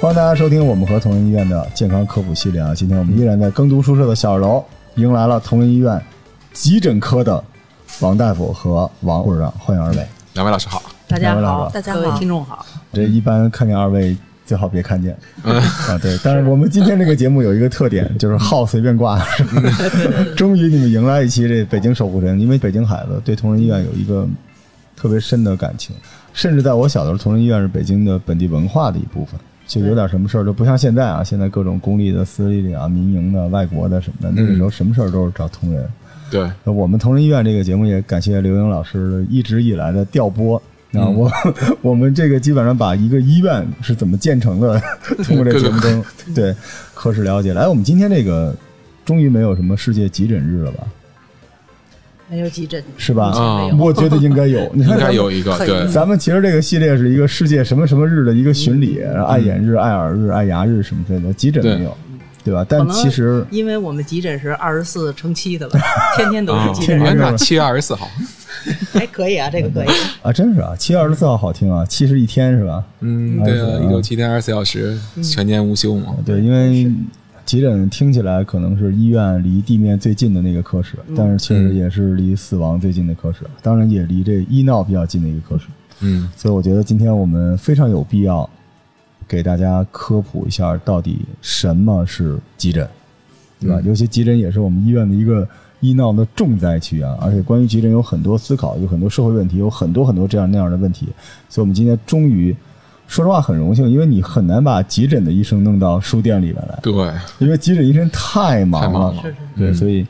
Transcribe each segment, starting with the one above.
欢迎大家收听我们和同仁医院的健康科普系列啊！今天我们依然在耕读书社的小二楼，迎来了同仁医院急诊科的王大夫和王护士长，欢迎二位。两位老师好。大家两位老好，师大家各位听众好。这一般看见二位 最好别看见啊，对。但是我们今天这个节目有一个特点，就是号随便挂。终于你们迎来一期这北京守护神，因为北京孩子对同仁医院有一个特别深的感情，甚至在我小的时候，同仁医院是北京的本地文化的一部分。就有点什么事儿都不像现在啊，现在各种公立的、私立的啊、民营的、外国的什么的，那个时候什么事儿都是找同仁。对，我们同仁医院这个节目也感谢刘英老师一直以来的调拨。啊，我我们这个基本上把一个医院是怎么建成的，通过这节目中对科室了解。来，我们今天这个终于没有什么世界急诊日了吧？没有急诊。是吧？啊。我觉得应该有，你看应该有一个对，咱们其实这个系列是一个世界什么什么日的一个巡礼，爱眼日、爱耳日、爱牙日什么之类的，急诊没有，对吧？但其实因为我们急诊是二十四乘七的吧，天天都是急诊。天，哎，天七月二十四号，还可以啊，这个可以。啊，真是啊，七月二十四号好听啊，七十一天是吧？嗯，对啊，一周七天二十四小时，全年无休嘛。对，因为急诊听起来可能是医院离地面最近的那个科室，但是确实也是离死亡最近的科室，当然也离这医闹比较近的一个科室。嗯，所以我觉得今天我们非常有必要给大家科普一下，到底什么是急诊，对吧？尤其急诊也是我们医院的一个医闹的重灾区啊，而且关于急诊有很多思考，有很多社会问题，有很多很多这样那样的问题。所以我们今天终于，说实话很荣幸，因为你很难把急诊的医生弄到书店里面来，对，因为急诊医生太忙了，太忙了。是是对，嗯所以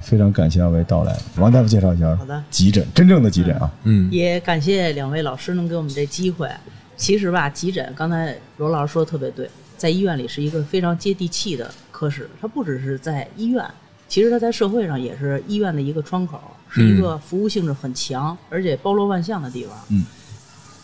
非常感谢二位到来。王大夫介绍一下好的。急诊，真正的急诊啊，嗯，也感谢两位老师能给我们这机会。其实吧，急诊刚才罗老师说的特别对，在医院里是一个非常接地气的科室，它不只是在医院，其实它在社会上也是医院的一个窗口，是一个服务性质很强，而且包罗万象的地方。嗯，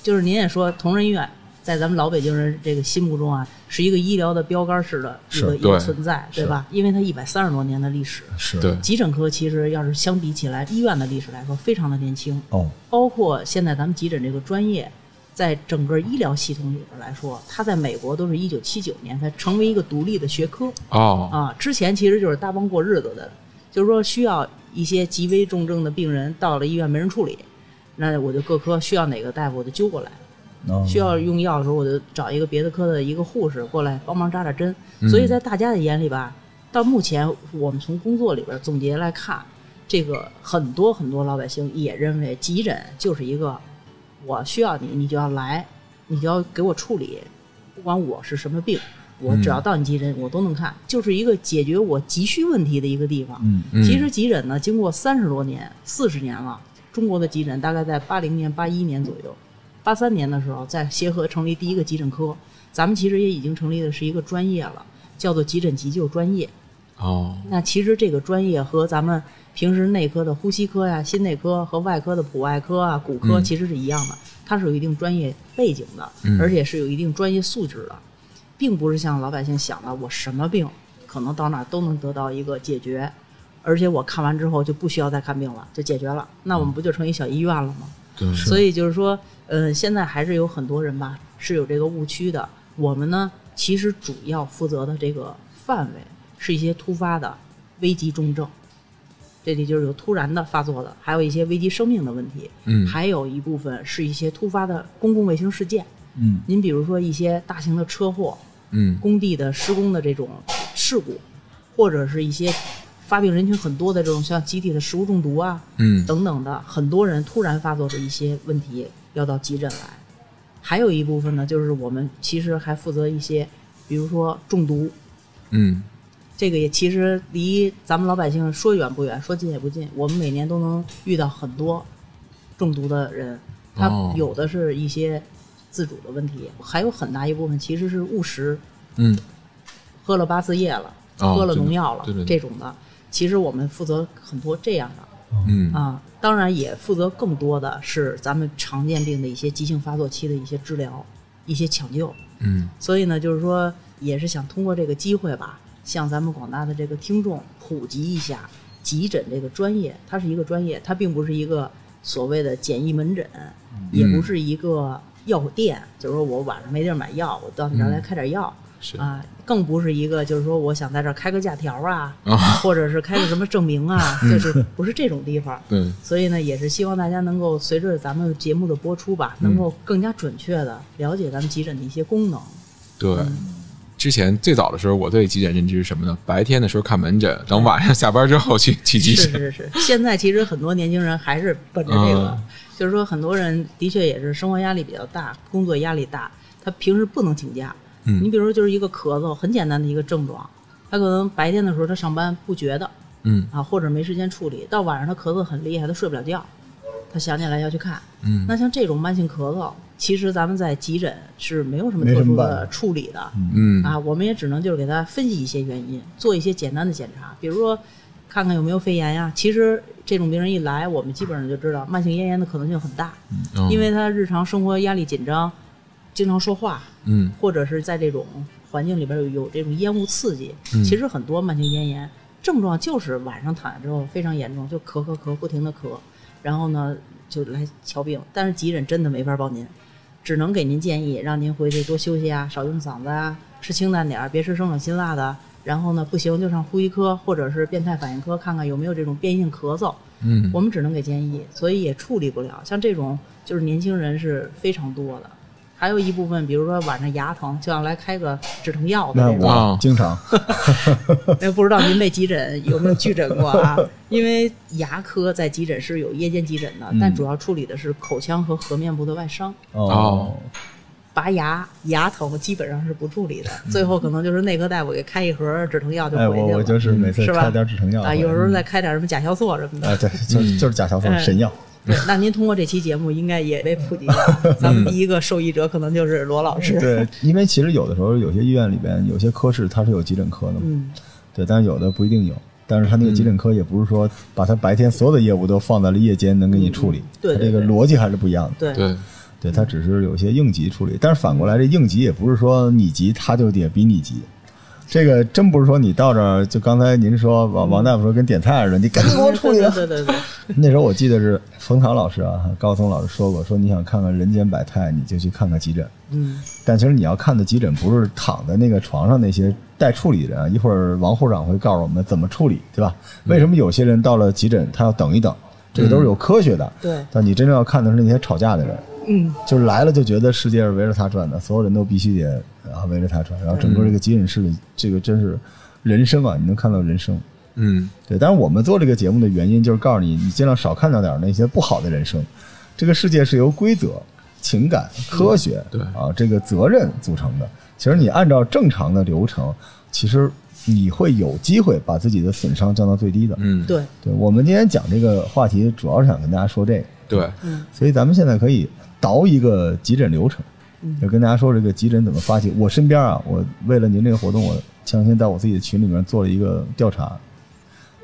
就是您也说，同仁医院在咱们老北京人这个心目中啊，是一个医疗的标杆式的一个一个存在，对吧？因为它一百三十多年的历史。是对，急诊科其实要是相比起来，医院的历史来说非常的年轻，哦，包括现在咱们急诊这个专业，在整个医疗系统里边来说，它在美国都是一九七九年才成为一个独立的学科哦，啊，之前其实就是搭帮过日子的，就是说需要一些极危重症的病人到了医院没人处理，那我就各科需要哪个大夫我就揪过来，哦需要用药的时候，我就找一个别的科的一个护士过来帮忙扎扎针。所以在大家的眼里吧，到目前我们从工作里边总结来看，这个很多很多老百姓也认为急诊就是一个我需要你，你就要来，你就要给我处理，不管我是什么病。我只要到你急诊，我都能看，就是一个解决我急需问题的一个地方。嗯嗯其实急诊呢，经过三十多年、四十年了，中国的急诊大概在八零年、八一年左右，八三年的时候在协和成立第一个急诊科，咱们其实也已经成立的是一个专业了，叫做急诊急救专业。哦，那其实这个专业和咱们平时内科的呼吸科呀、心内科和外科的普外科啊、骨科嗯其实是一样的，它是有一定专业背景的，嗯而且是有一定专业素质的，并不是像老百姓想的，我什么病可能到哪儿都能得到一个解决，而且我看完之后就不需要再看病了，就解决了，那我们不就成一小医院了吗？对，所以就是说，呃，现在还是有很多人吧是有这个误区的。我们呢，其实主要负责的这个范围是一些突发的危急重症，这里就是有突然的发作的，还有一些危及生命的问题，嗯，还有一部分是一些突发的公共卫生事件。嗯您比如说一些大型的车祸、嗯，工地的施工的这种事故，或者是一些发病人群很多的这种像集体的食物中毒啊，嗯，等等的，很多人突然发作的一些问题要到急诊来。还有一部分呢，就是我们其实还负责一些，比如说中毒，嗯，这个也其实离咱们老百姓说远不远，说近也不近。我们每年都能遇到很多中毒的人，他哦。有的是一些自主的问题，还有很大一部分其实是误食，嗯，喝了八四液了，哦喝了农药了对对对。这种的。其实我们负责很多这样的。嗯，啊，当然也负责更多的是咱们常见病的一些急性发作期的一些治疗、一些抢救。嗯，所以呢，就是说，也是想通过这个机会吧，向咱们广大的这个听众普及一下急诊这个专业。它是一个专业，它并不是一个所谓的简易门诊，也不是一个药店，就是说我晚上没地儿买药，我到你这儿来开点药。是啊，更不是一个就是说我想在这儿开个假条啊，啊，或者是开个什么证明啊，就是不是这种地方。对，所以呢，也是希望大家能够随着咱们节目的播出吧，能够更加准确的了解咱们急诊的一些功能。对。之前最早的时候，我对急诊认知是什么呢？白天的时候看门诊，等晚上下班之后去 去急诊。是是是，现在其实很多年轻人还是奔着这个，嗯就是说很多人的确也是生活压力比较大，工作压力大，他平时不能请假。嗯你比如说就是一个咳嗽，很简单的一个症状，他可能白天的时候他上班不觉得嗯啊，或者没时间处理，到晚上他咳嗽很厉害，他睡不了觉，他想起来要去看。嗯那像这种慢性咳嗽，其实咱们在急诊是没有什么特殊的处理的。嗯啊，我们也只能就是给他分析一些原因，做一些简单的检查，比如说看看有没有肺炎呀。其实这种病人一来，我们基本上就知道慢性咽炎的可能性很大，嗯因为他日常生活压力紧张，经常说话，嗯或者是在这种环境里边有有这种烟雾刺激，嗯其实很多慢性咽炎症状就是晚上躺下之后非常严重，就咳咳咳，不停的咳，然后呢就来瞧病，但是急诊真的没法帮您，只能给您建议让您回去多休息啊，少用嗓子啊，吃清淡点儿，别吃生冷辛辣的。然后呢，不行就上呼吸科或者是变态反应科看看有没有这种变异性咳嗽，嗯我们只能给建议，所以也处理不了。像这种就是年轻人是非常多的，还有一部分，比如说晚上牙疼就要来开个止疼药的那这种，经常 那不知道您被急诊有没有拒诊过啊？因为牙科在急诊室有夜间急诊的，但主要处理的是口腔和颌面部的外伤。哦，拔牙、牙疼基本上是不处理的，最后可能就是内科大夫给开一盒止疼药就哎，回去了。我我就是每次开点止疼药啊，有时候再开点什么甲硝唑什么的。啊，对，就就是甲硝唑哎神药。对，那您通过这期节目应该也被普及了。咱们第一个受益者可能就是罗老师。对，因为其实有的时候有些医院里边有些科室它是有急诊科的嘛，嗯，对，但是有的不一定有。但是他那个急诊科也不是说把他白天所有的业务都放在了夜间能给你处理，对这个逻辑还是不一样的。对对，对，它只是有些应急处理，但是反过来这应急也不是说你急他就得比你急，这个真不是说你到这儿就刚才您说王王大夫说跟点菜似的，你赶紧给我处理了。对对对对，那时候我记得是冯唐老师啊，高松老师说过，说你想看看人间百态，你就去看看急诊。嗯，但其实你要看的急诊不是躺在那个床上那些待处理的人啊，一会儿王护士长会告诉我们怎么处理，对吧？为什么有些人到了急诊他要等一等，这个都是有科学的。对，但你真正要看的是那些吵架的人，嗯，就是来了就觉得世界是围着他转的，所有人都必须得啊围着他转，然后整个这个急诊室里，这个真是人生啊，你能看到人生。嗯对，但是我们做这个节目的原因就是告诉你，你尽量少看到点那些不好的人生。这个世界是由规则、情感、科学，对啊，这个责任组成的。其实你按照正常的流程，其实你会有机会把自己的损伤降到最低的。嗯，对，对，我们今天讲这个话题，主要是想跟大家说这个。对，嗯所以咱们现在可以倒一个急诊流程，就跟大家说这个急诊怎么发起。我身边啊，我为了您这个活动，我前两天在我自己的群里面做了一个调查，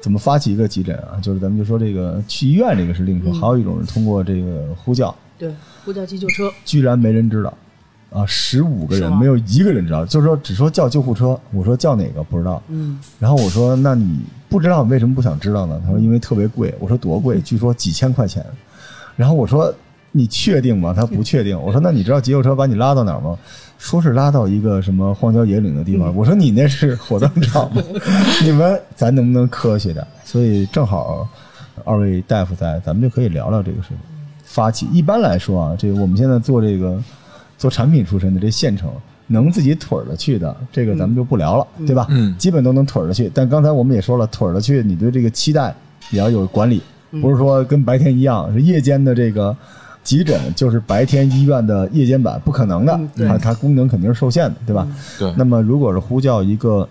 怎么发起一个急诊啊？就是咱们就说这个去医院这个是另说，还有一种是通过这个呼叫，对，呼叫急救车，居然没人知道。啊，十五个人没有一个人知道，就是说只说叫救护车，我说叫哪个不知道，嗯，然后我说那你不知道为什么不想知道呢？他说因为特别贵，我说多贵？据说几千块钱。然后我说你确定吗？他不确定。我说那你知道急救车把你拉到哪儿吗？说是拉到一个什么荒郊野岭的地方。我说你那是火葬场吗？你们咱能不能科学点？所以正好二位大夫在，咱们就可以聊聊这个事情。发起一般来说啊，这个我们现在做这个做产品出身的这县城。能自己腿儿着去的，这个咱们就不聊了，对吧？嗯基本都能腿儿着去。但刚才我们也说了，腿儿着去，你对这个期待也要有管理，嗯不是说跟白天一样，是夜间的这个急诊就是白天医院的夜间版，不可能的嗯，对它它功能肯定是受限的，对吧？对，那么如果是呼叫一个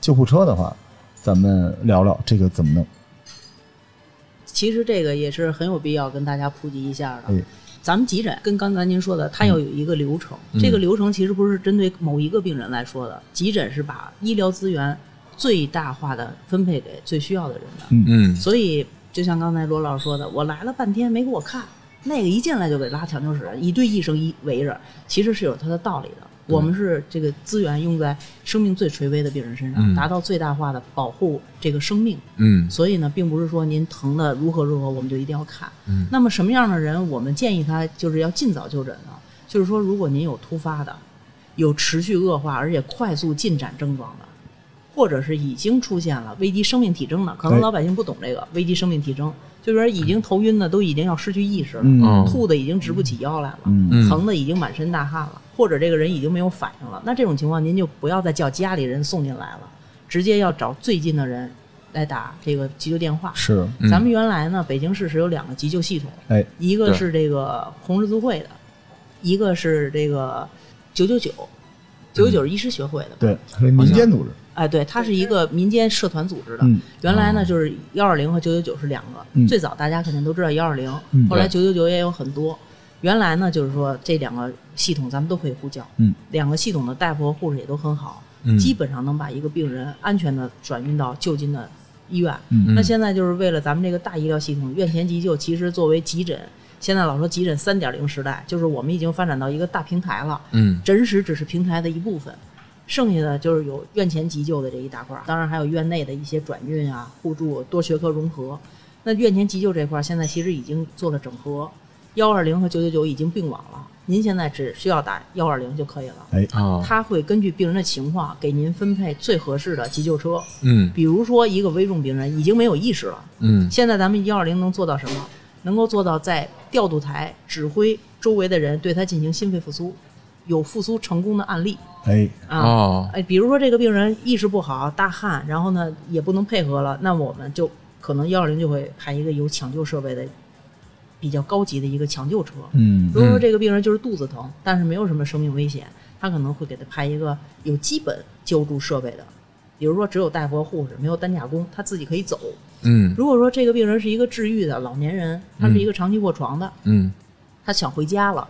救护车的话，咱们聊聊这个怎么弄。其实这个也是很有必要跟大家普及一下的。哎咱们急诊跟刚才您说的，它要有一个流程。嗯这个流程其实不是针对某一个病人来说的，急诊是把医疗资源最大化的分配给最需要的人的。嗯嗯所以就像刚才罗老师说的，我来了半天没给我看，那个一进来就给拉抢救室，一堆医生一围着，其实是有它的道理的。我们是这个资源用在生命最垂危的病人身上，嗯达到最大化的保护这个生命。嗯所以呢，并不是说您疼的如何如何，我们就一定要看。嗯那么什么样的人，我们建议他就是要尽早就诊呢？就是说，如果您有突发的、有持续恶化而且快速进展症状的，或者是已经出现了危及生命体征的，可能老百姓不懂这个危及生命体征，就是说已经头晕的都已经要失去意识了，嗯。哦吐的已经直不起腰来了，嗯。嗯。疼的已经满身大汗了，或者这个人已经没有反应了，那这种情况您就不要再叫家里人送进来了，直接要找最近的人来打这个急救电话。是，嗯。咱们原来呢，北京市是有两个急救系统，哎，一个是这个红十字会的，一个是这个九九九，九九九是医师学会的。对，是民间组织，哎，对，它是一个民间社团组织的。嗯原来呢，就是幺二零和九九九是两个。嗯最早大家肯定都知道幺二零嗯，后来对九九九也有很多。原来呢，就是说这两个系统咱们都可以呼叫，嗯，两个系统的大夫和护士也都很好，嗯基本上能把一个病人安全的转运到就近的医院。嗯那现在就是为了咱们这个大医疗系统，院前急救其实作为急诊，现在老说急诊三点零时代，就是我们已经发展到一个大平台了。嗯诊室只是平台的一部分，剩下的就是有院前急救的这一大块儿，当然还有院内的一些转运啊、互助、多学科融合。那院前急救这块儿现在其实已经做了整合，幺二零和九九九已经并网了，您现在只需要打幺二零就可以了。哎，哦它会根据病人的情况给您分配最合适的急救车。嗯比如说一个危重病人已经没有意识了，嗯现在咱们幺二零能做到什么？能够做到在调度台指挥周围的人对他进行心肺复苏，有复苏成功的案例哎，啊。哦哎，比如说这个病人意识不好、大汗，然后呢也不能配合了，那我们就可能幺二零就会派一个有抢救设备的比较高级的一个抢救车。嗯如果说这个病人就是肚子疼，但是没有什么生命危险，他可能会给他派一个有基本救助设备的，比如说只有大夫和护士，没有担架工，他自己可以走。嗯如果说这个病人是一个治愈的老年人，他是一个长期卧床的，嗯他想回家了，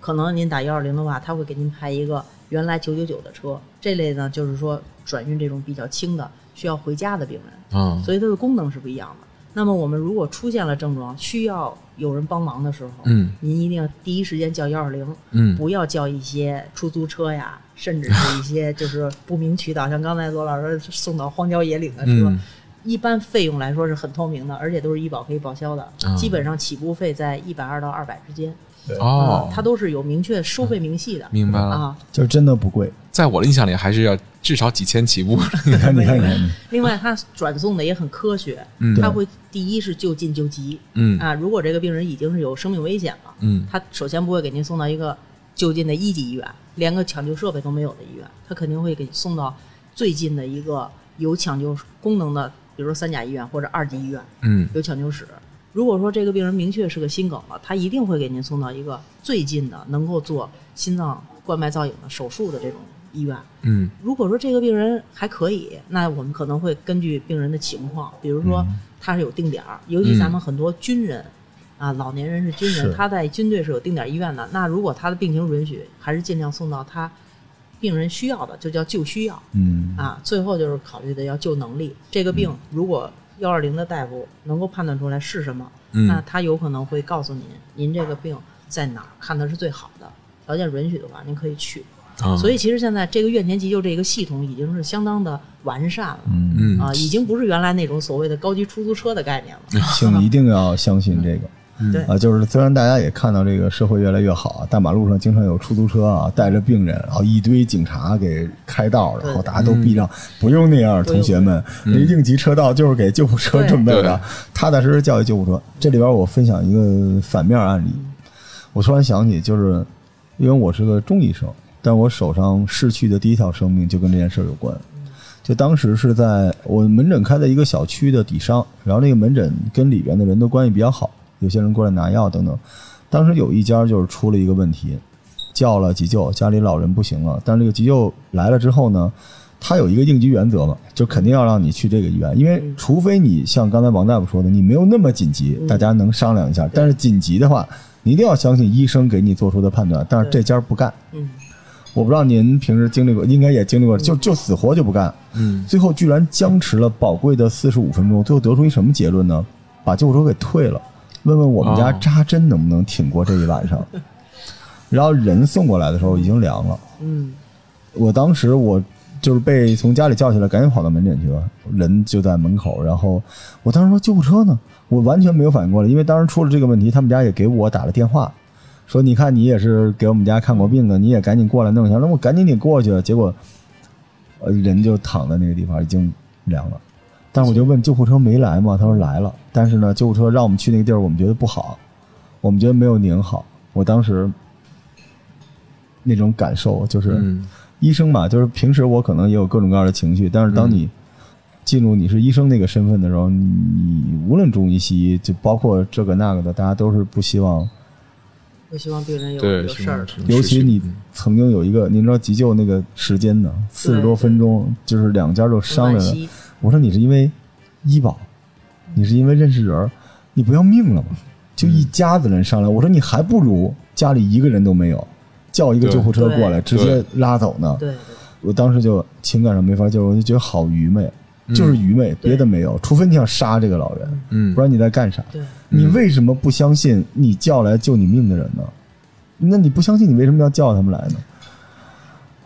可能您打幺二零的话，他会给您派一个原来九九九的车。这类呢，就是说转运这种比较轻的需要回家的病人，嗯所以它的功能是不一样的。那么我们如果出现了症状，需要有人帮忙的时候，嗯您一定要第一时间叫幺二零，嗯不要叫一些出租车呀，甚至是一些 就是不明渠道，像刚才罗老师送到荒郊野岭的车。嗯一般费用来说是很透明的，而且都是医保可以报销的，啊基本上起步费在一百二到二百之间。哦。啊，它都是有明确收费明细的。明白了，啊，就真的不贵。在我的印象里还是要至少几千起步。你看，你看，你看，另外它转送的也很科学，嗯。它会第一是就近就急。嗯。啊，如果这个病人已经是有生命危险了，嗯。他首先不会给您送到一个就近的一级医院，连个抢救设备都没有的医院，他肯定会给你送到最近的一个有抢救功能的，比如说三甲医院或者二级医院嗯。有抢救室。如果说这个病人明确是个心梗了，他一定会给您送到一个最近的能够做心脏冠脉造影的手术的这种医院。嗯如果说这个病人还可以，那我们可能会根据病人的情况，比如说他是有定点儿，尤其咱们很多军人。啊，老年人是军人，他在军队是有定点医院的。那如果他的病情允许，还是尽量送到他病人需要的，就叫救需要嗯，啊。最后就是考虑的要救能力。这个病如果幺二零的大夫能够判断出来是什么，那嗯他有可能会告诉您，您这个病在哪儿看的是最好的。条件允许的话，您可以去。啊，所以其实现在这个院前急救这个系统已经是相当的完善了。嗯，嗯啊，已经不是原来那种所谓的高级出租车的概念了。请一定要相信这个。对。啊，就是虽然大家也看到这个社会越来越好，大马路上经常有出租车啊，带着病人，然后一堆警察给开道，然后大家都避让，不用那样，同学们，那应急车道就是给救护车准备的，踏踏实实叫一救护车。这里边我分享一个反面案例，我突然想起，就是因为我是个中医生，但我手上逝去的第一条生命就跟这件事有关。就当时是在我门诊开在一个小区的底商，然后那个门诊跟里边的人都关系比较好，有些人过来拿药等等。当时有一家就是出了一个问题，叫了急救，家里老人不行了，但是这个急救来了之后呢，他有一个应急原则嘛，就肯定要让你去这个医院，因为除非你像刚才王大夫说的，你没有那么紧急，大家能商量一下，但是紧急的话，你一定要相信医生给你做出的判断，但是这家不干。嗯，我不知道您平时经历过，应该也经历过，就就死活就不干，嗯。最后居然僵持了宝贵的四十五分钟，最后得出一什么结论呢？把救护车给退了，问问我们家哦扎针能不能挺过这一晚上。然后人送过来的时候已经凉了，嗯，我当时我就是被从家里叫起来，赶紧跑到门诊去了，人就在门口。然后我当时说救护车呢，我完全没有反应过来，因为当时出了这个问题，他们家也给我打了电话，说你看你也是给我们家看过病的，你也赶紧过来弄一下。那我赶紧得过去了，结果呃人就躺在那个地方，已经凉了。但是我就问救护车没来吗？他说来了，但是呢，救护车让我们去那个地儿，我们觉得不好，我们觉得没有您好。我当时那种感受就是。嗯医生嘛，就是平时我可能也有各种各样的情绪，但是当你进入你是医生那个身份的时候，你你无论中医西医，就包括这个那个的，大家都是不希望。不希望病人有，有事儿尤其你嗯曾经有一个，您知道急救那个时间呢，四十多分钟，就是两家都商量了。我说你是因为医保，你是因为认识人儿，你不要命了吗？就一家子人上来，我说你还不如家里一个人都没有，叫一个救护车过来直接拉走呢。对对，我当时就情感上没法救，我就觉得好愚昧，嗯就是愚昧，别的没有，除非你想杀这个老人，嗯不然你在干啥？对，你为什么不相信你叫来救你命的人呢？那你不相信，你为什么要叫他们来呢？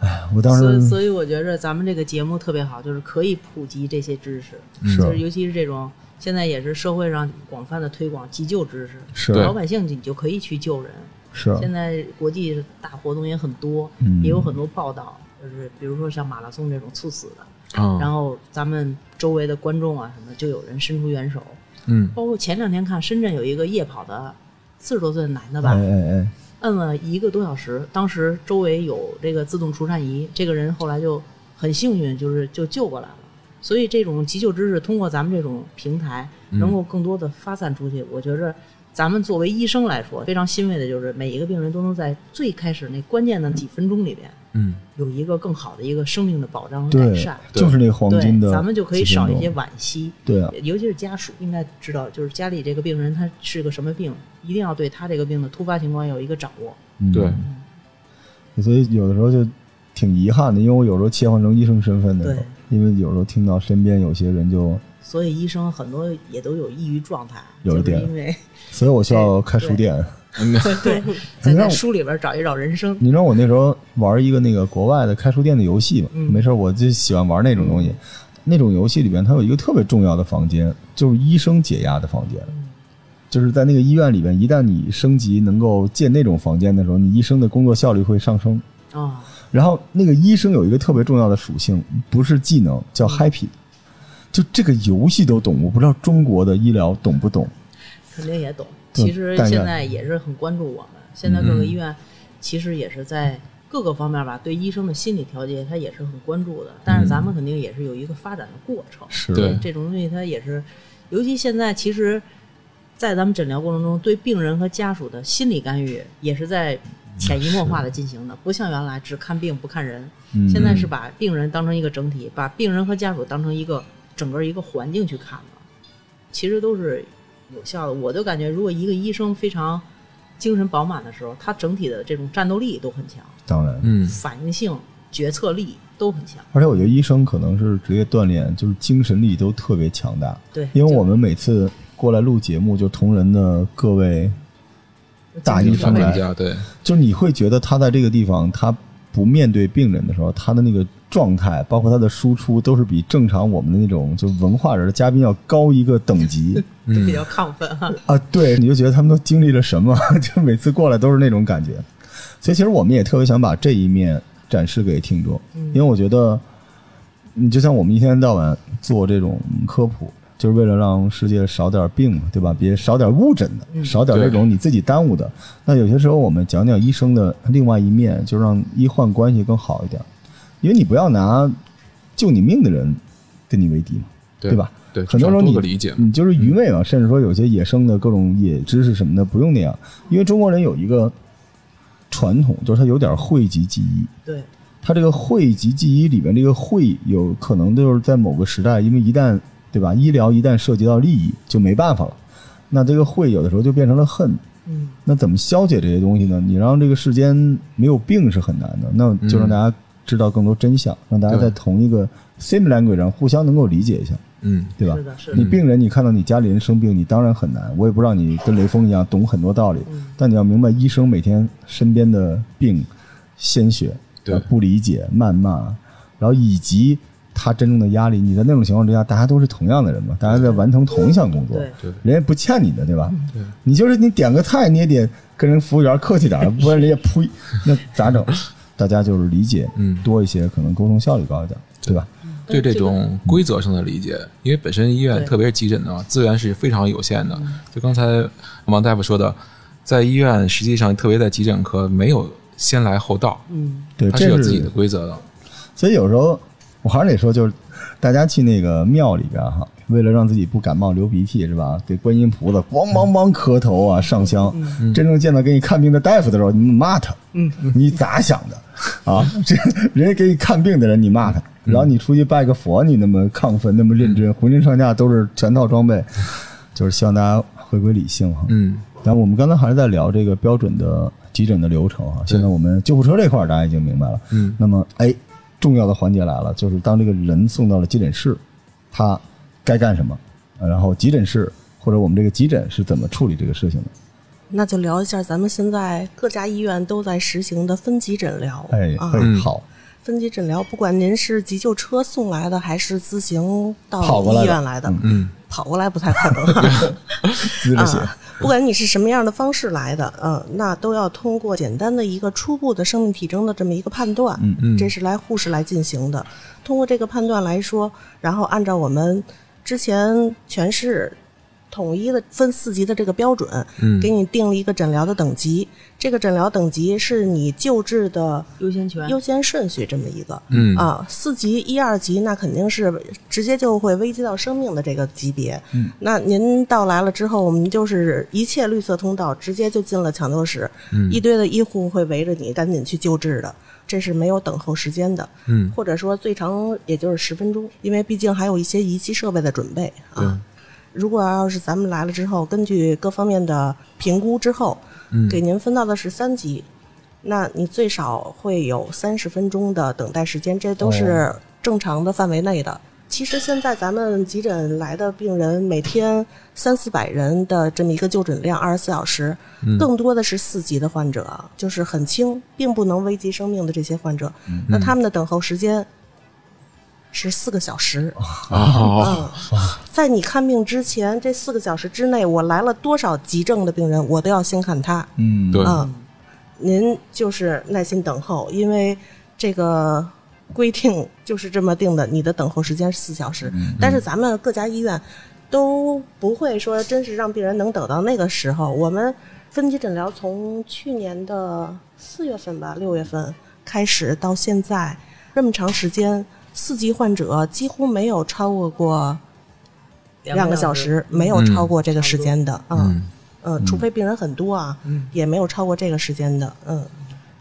哎，我当所以时所以我觉着咱们这个节目特别好，就是可以普及这些知识，是。就是尤其是这种现在也是社会上广泛的推广急救知识，是。老百姓你就可以去救人。是。现在国际大活动也很多，嗯。也有很多报道，就是比如说像马拉松这种猝死的，嗯，然后咱们周围的观众啊什么，就有人伸出援手。嗯。包括前两天看深圳有一个夜跑的四十多岁的男的吧，哎哎哎，摁了一个多小时，当时周围有这个自动除颤仪，这个人后来就很幸运，就是就救过来了。所以这种急救知识通过咱们这种平台，能够更多的发散出去。我觉着咱们作为医生来说，非常欣慰的就是每一个病人都能在最开始那关键的几分钟里边，嗯有一个更好的一个生命的保障和改对善。，就是那个黄金对，的，咱们就可以少一些。惋惜。对啊，尤其是家属应该知道，就是家里这个病人他是个什么病，一定要对他这个病的突发情况有一个掌握。嗯对，所以有的时候就挺遗憾的，因为我有时候切换成医生身份的时候，因为有时候听到身边有些人就，所以医生很多也都有抑郁状态，有一点就是因为所以我需要开书店。嗯对，在你在书里边找一找人生。你知道我那时候玩一个那个国外的开书店的游戏嘛？嗯没事，我就喜欢玩那种东西。那种游戏里边，它有一个特别重要的房间，就是医生解压的房间。就是在那个医院里边，一旦你升级能够建那种房间的时候，你医生的工作效率会上升。啊、然后那个医生有一个特别重要的属性，不是技能，叫 happy。就这个游戏都懂，我不知道中国的医疗懂不懂。肯定也懂。其实现在也是很关注我们，现在各个医院其实也是在各个方面吧，对医生的心理调节，他也是很关注的。但是咱们肯定也是有一个发展的过程。是。对这种东西它也是，尤其现在其实，在咱们诊疗过程中，对病人和家属的心理干预也是在潜移默化的进行的，不像原来只看病不看人，嗯现在是把病人当成一个整体，把病人和家属当成一个整个一个环境去看了，其实都是有效的。我就感觉，如果一个医生非常精神饱满的时候，他整体的这种战斗力都很强，当然，嗯反应性、决策力都很强。而且我觉得医生可能是职业锻炼，就是精神力都特别强大。对，因为我们每次过来录节目，就同仁的各位大医生来专家对，就是你会觉得他在这个地方，他不面对病人的时候，他的那个状态，包括他的输出，都是比正常我们的那种就文化人的嘉宾要高一个等级 就比较亢奋哈。啊。对，你就觉得他们都经历了什么，就每次过来都是那种感觉。所以其实我们也特别想把这一面展示给听众，因为我觉得，你就像我们一天到晚做这种科普。就是为了让世界少点病嘛，对吧？别少点误诊的，嗯少点这种你自己耽误的。那有些时候我们讲讲医生的另外一面，就让医患关系更好一点。因为你不要拿救你命的人跟你为敌嘛，对对吧？对，很多时候你理解，你就是愚昧嘛，甚至说有些野生的各种野知识什么的，不用那样。因为中国人有一个传统，就是他有点讳疾忌医。对，他这个讳疾忌医里面这个讳，有可能就是在某个时代，因为一旦对吧，医疗一旦涉及到利益，就没办法了。那这个会有的时候就变成了恨。嗯，那怎么消解这些东西呢？你让这个世间没有病是很难的，那就让大家知道更多真相，让大家在同一个 same language 上互相能够理解一下，嗯，对吧是？的，是的你。病人，你看到你家里人生病，你当然很难。我也不知道你跟雷锋一样懂很多道理，嗯但你要明白，医生每天身边的病、鲜血对呃不理解、谩骂，然后以及他真正的压力。你在那种情况之下，大家都是同样的人嘛，大家在完成同一项工作，对对人家不欠你的，对吧？对你就是你点个菜，你也得跟人服务员客气点儿，不然人家呸，那咋整？大家就是理解嗯多一些，可能沟通效率高一点，对吧？对这种规则上的理解，因为本身医院特别是急诊的资源是非常有限的。就刚才王大夫说的，在医院实际上特别在急诊科没有先来后到，嗯，对，它这是有自己的规则的。所以有时候我还是得说，就是大家去那个庙里边哈，为了让自己不感冒流鼻涕是吧？给观音菩萨咣咣咣磕头啊，上香。真正见到给你看病的大夫的时候，你骂他，嗯，你咋想的？啊？这人家给你看病的人，你骂他，然后你出去拜个佛，你那么亢奋，那么认真，浑身上下都是全套装备，就是希望大家回归理性哈。嗯。然后我们刚才还是在聊这个标准的急诊的流程哈，现在我们救护车这块儿大家已经明白了，嗯。那么哎，重要的环节来了，就是当这个人送到了急诊室，他该干什么，呃然后急诊室或者我们这个急诊是怎么处理这个事情的？那就聊一下咱们现在各家医院都在实行的分级诊疗。哎，啊，嗯好，分级诊疗，不管您是急救车送来的，还是自行到医院来的，嗯跑过来不太可能啊。滋着血，啊，不管你是什么样的方式来的，嗯、那都要通过简单的一个初步的生命体征的这么一个判断，嗯嗯这是来护士来进行的。通过这个判断来说，然后按照我们之前全市统一的分四级的这个标准，嗯给你定了一个诊疗的等级。这个诊疗等级是你救治的优先权优先顺序这么一个。嗯啊，四级、一二级那肯定是直接就会危及到生命的这个级别。嗯，那您到来了之后，我们就是一切绿色通道，直接就进了抢救室，嗯一堆的医护会围着你赶紧去救治的，这是没有等候时间的。嗯或者说最长也就是十分钟，因为毕竟还有一些仪器设备的准备啊。如果要是咱们来了之后，根据各方面的评估之后，嗯。给您分到的是三级，那你最少会有三十分钟的等待时间，这都是哦。正常的范围内的。其实现在咱们急诊来的病人每天三四百人的这么一个就诊量，二十四小时，更多的是四级的患者，就是很轻，并不能危及生命的这些患者，那他们的等候时间是四个小时。啊嗯，在你看病之前，这四个小时之内，我来了多少急症的病人，我都要先看他。嗯，对嗯，您就是耐心等候，因为这个规定就是这么定的，你的等候时间是四小时。但是咱们各家医院都不会说真是让病人能等到那个时候。我们分级诊疗从去年的四月份吧，六月份开始到现在这么长时间，四级患者几乎没有超过过两个小时，没有超过这个时间的。嗯。嗯。呃，除非病人很多啊，嗯。也没有超过这个时间的，嗯。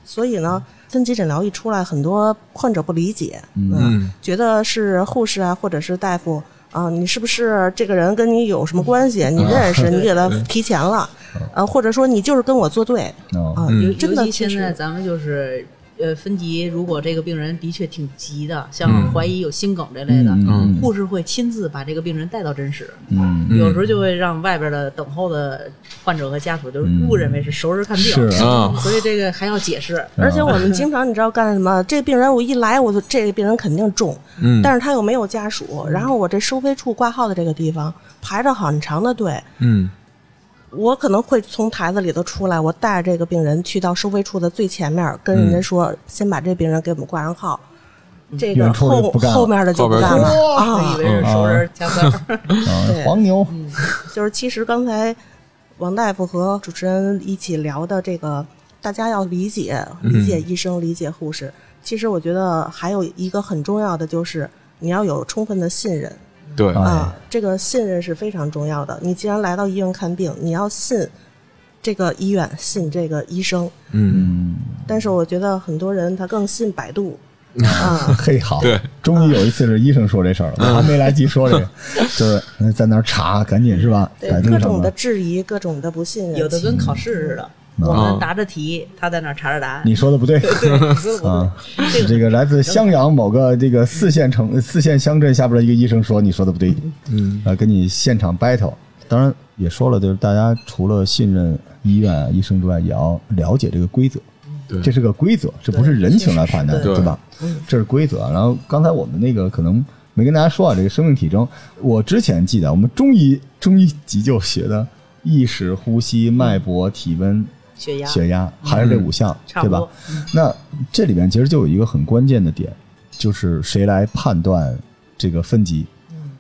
所以呢，分级诊疗一出来，很多患者不理解，嗯。觉得是护士啊，或者是大夫啊，你是不是这个人跟你有什么关系？你认识，你给他提前了，呃，或者说你就是跟我作对哦。啊，真尤其现的其实在咱们就是呃分级，如果这个病人的确挺急的，像嗯。怀疑有心梗这类的，嗯护士会亲自把这个病人带到诊室，嗯，嗯。有时候就会让外边的等候的患者和家属就误认为是熟人看病，是啊。所以这个还要解释。而且我们经常你知道干什么？这病人我一来，我就这个病人肯定重，嗯。但是他又没有家属，然后我这收费处挂号的这个地方排着很长的队，嗯我可能会从台子里头出来，我带着这个病人去到收费处的最前面，跟人家说，先把这病人给我们挂上号。这个后后面的就不干了。哇，啊。以！为是熟人加班黄牛，就是其实刚才王大夫和主持人一起聊的这个，大家要理解理解医生，理解护士。其实我觉得还有一个很重要的就是你要有充分的信任对。哎啊，这个信任是非常重要的。你既然来到医院看病，你要信这个医院，信这个医生。嗯。嗯，但是我觉得很多人他更信百度。啊，嘿好，对，终于有一次是医生说这事儿了，我还没来及说这个，就是嗯在那儿查，赶紧是吧？对各种的质疑，各种的不信任，有的跟考试似的。我们答着题，他在那儿查着答案。你说的不对 啊，是这个来自襄阳某个这个四线城四线乡镇下边的一个医生说你说的不对，嗯啊，跟你现场 battle。当然也说了，就是大家除了信任医院啊医生之外，也要了解这个规则。对这是个规则，这不是人情来判断，对对吧？这是规则。然后刚才我们那个可能没跟大家说啊，这个生命体征，我之前记得我们中医中医急救学的意识、呼吸、脉搏、体温、血压。血压，还是这五项，对吧？那这里面其实就有一个很关键的点，就是谁来判断这个分级？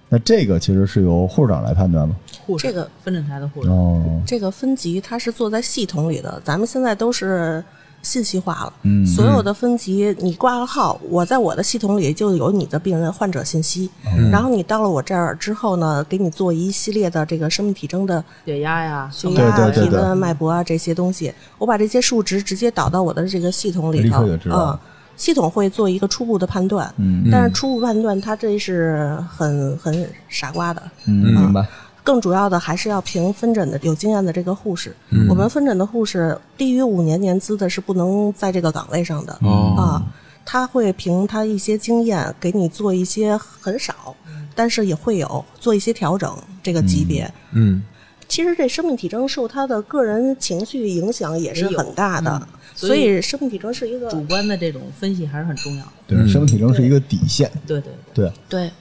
那这个其实是由护士长来判断吗？护士。这个分诊台的护士，哦，这个分级它是做在系统里的，咱们现在都是信息化了。嗯所有的分级，你挂个号，我在我的系统里就有你的病人患者信息，嗯。然后你到了我这儿之后呢，给你做一系列的这个生命体征的血压呀，血压体温、脉搏啊这些东西，我把这些数值直接导到我的这个系统里头。嗯，系统会做一个初步的判断，嗯但是初步判断它这是很很傻瓜的，嗯，明白。更主要的还是要凭分诊的有经验的这个护士。我们分诊的护士低于五年年资的是不能在这个岗位上的、哦啊。他会凭他一些经验给你做一些很少，但是也会有做一些调整这个级别。嗯其实这生命体征受他的个人情绪影响也是很大的，嗯所所以以生命体征是一个主观的这种分析还是很重要的。对，嗯生命体征是一个底线。对对对，对，对。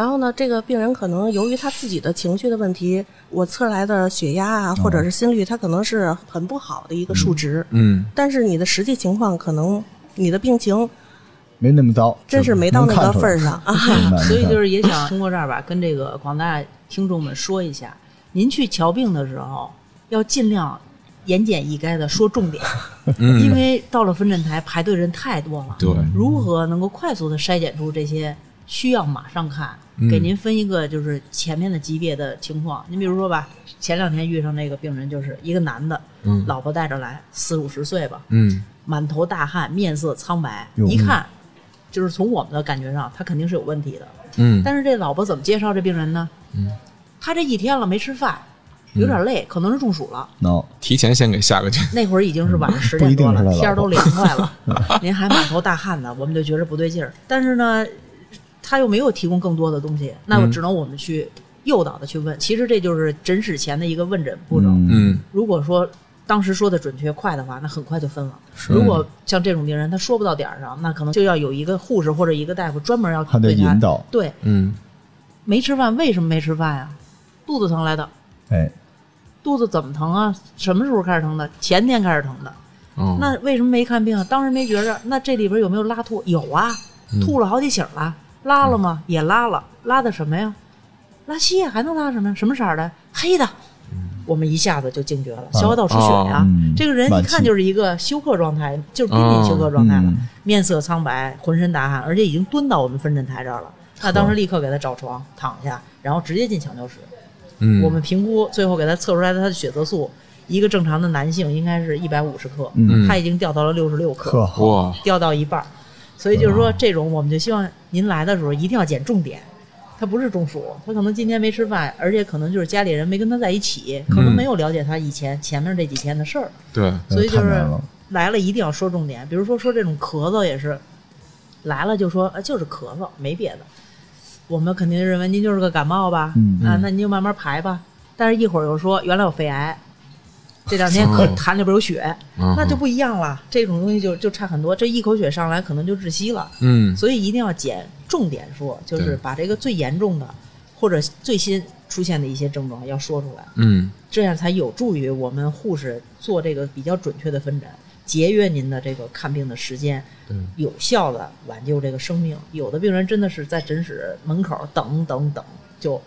然后呢，这个病人可能由于他自己的情绪的问题，我测来的血压啊，或者是心率，他可能是很不好的一个数值。嗯但是你的实际情况，可能你的病情没那么糟，真是没到那个份儿上。啊。所以就是也想通过这儿吧，跟这个广大听众们说一下，您去瞧病的时候要尽量言简意赅的说重点，嗯，因为到了分诊台排队人太多了。对，如何能够快速的筛检出这些需要马上看，嗯给您分一个就是前面的级别的情况。您比如说吧，前两天遇上那个病人，就是一个男的，嗯老婆带着来，四五十岁吧，嗯满头大汗，面色苍白，一看就是从我们的感觉上，他肯定是有问题的。嗯但是这老婆怎么介绍这病人呢？嗯，他这一天了没吃饭，有点累，可能是中暑了。no，提前先给下个去。那会儿已经是晚上十点多了，天儿都凉快了，您还满头大汗呢，我们就觉着不对劲儿。但是呢，他又没有提供更多的东西，那么只能我们去诱导的去问。其实这就是诊室前的一个问诊步骤。嗯，嗯如果说当时说的准确快的话，那很快就分了。是如果像这种病人他说不到点儿上，那可能就要有一个护士或者一个大夫专门要对他引导。对，嗯没吃饭为什么没吃饭呀？肚子疼来的，哎，肚子怎么疼啊？什么时候开始疼的？前天开始疼的。哦，那为什么没看病啊？当时没觉着。那这里边有没有拉吐？有啊，吐了好几醒了。拉了吗？也拉了。拉的什么呀？拉稀呀，还能拉什么呀？什么色儿的？黑的。我们一下子就惊觉了，消化道出血呀、这个人一看就是一个休克状态，就是濒临休克状态了，嗯面色苍白，浑身大汗，而且已经蹲到我们分诊台这儿了。那当时立刻给他找床躺下，然后直接进抢救室。嗯，我们评估，最后给他测出来的他的血色素，一个正常的男性应该是一百五十克，嗯他已经掉到了六十六克，哇，掉到一半儿。所以就是说，这种我们就希望您来的时候一定要捡重点。他不是中暑，他可能今天没吃饭，而且可能就是家里人没跟他在一起，可能没有了解他以前前面这几天的事儿，对，所以就是来了一定要说重点。比如说说这种咳嗽也是，来了就说呃就是咳嗽，没别的。我们肯定认为您就是个感冒吧，嗯啊，那您就慢慢排吧。但是一会儿又说原来有肺癌，这两天可哦痰里边有血，嗯那就不一样了。这种东西就就差很多，这一口血上来可能就窒息了。嗯所以一定要减重点说，就是把这个最严重的或者最新出现的一些症状要说出来，嗯这样才有助于我们护士做这个比较准确的分诊，节约您的这个看病的时间，对，有效的挽救这个生命。有的病人真的是在诊室门口等等等，就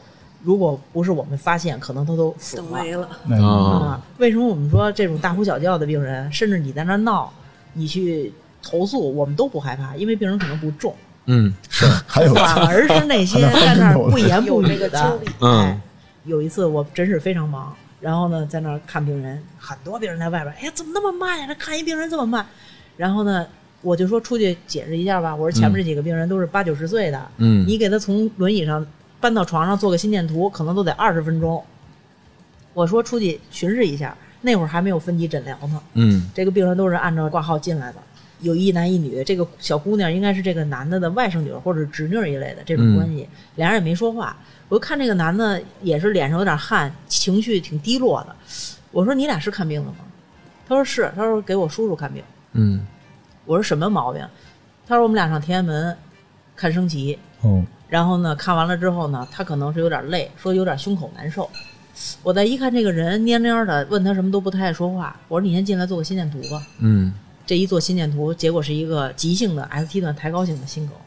如果不是我们发现，可能他都死了。等没了，哎啊啊，为什么我们说这种大呼小叫的病人，甚至你在那闹，你去投诉，我们都不害怕，因为病人可能不重，嗯。是。还有。反而是那些在那儿不言不语有这个的经历。嗯。哎，有一次我真是非常忙，然后呢在那儿看病人，很多病人在外边，哎呀怎么那么慢呀？这看一病人这么慢，然后呢。我就说出去解释一下吧，我说前面这几个病人都是八九十岁的，嗯。你给他从轮椅上搬到床上做个心电图，可能都得二十分钟。我说出去巡视一下，那会儿还没有分级诊疗呢，嗯这个病人都是按照挂号进来的，有一男一女，这个小姑娘应该是这个男的的外甥女或者侄女儿一类的这种关系，俩人也没说话。我就看这个男的也是脸上有点汗，情绪挺低落的。我说你俩是看病的吗？他说是，他说给我叔叔看病。嗯我说什么毛病？他说我们俩上天安门看升旗，哦，然后呢，看完了之后呢，他可能是有点累，说有点胸口难受。我再一看这个人蔫蔫的，问他什么都不太爱说话。我说你先进来做个心电图吧。嗯，这一做心电图，结果是一个急性的 S T 段抬高型的心梗。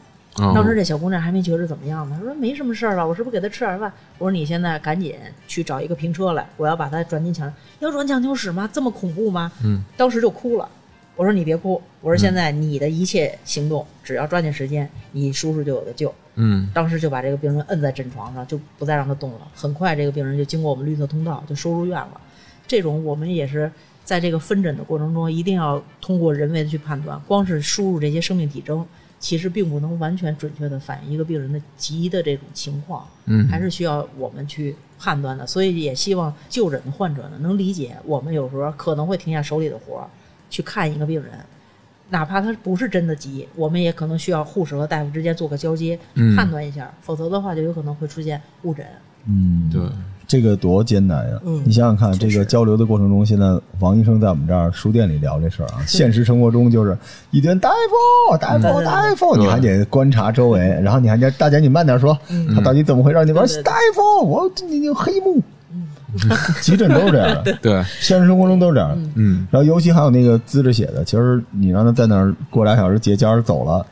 哦当时这小姑娘还没觉着怎么样呢，她说没什么事儿吧，我是不是给她吃点饭？我说你现在赶紧去找一个平车来，我要把她转进抢，要转抢救室吗？这么恐怖吗？嗯，当时就哭了。我说你别哭，我说现在你的一切行动，只要抓紧时间，你叔叔就有的救。嗯当时就把这个病人摁在诊床上，就不再让他动了。很快，这个病人就经过我们绿色通道就收入院了。这种我们也是在这个分诊的过程中，一定要通过人为的去判断。光是输入这些生命体征，其实并不能完全准确的反映一个病人的急的这种情况，嗯，还是需要我们去判断的。所以也希望就诊的患者呢能理解，我们有时候可能会停下手里的活儿去看一个病人。哪怕他不是真的急，我们也可能需要护士和大夫之间做个交接，嗯判断一下，否则的话就有可能会出现误诊。嗯，对，这个多艰难呀！嗯你想想看，这个交流的过程中，现在王医生在我们这儿书店里聊这事儿啊，现实生活中就是一堆大夫，大夫，大夫，你还得观察周围，然后你还得大姐你慢点说，他到底怎么回事？你说大夫，我你你黑幕，急诊都是这样的，对，现实生活中都是这样的。嗯然后尤其还有那个滋着血的，其实你让他在那儿过俩小时结尖儿走了，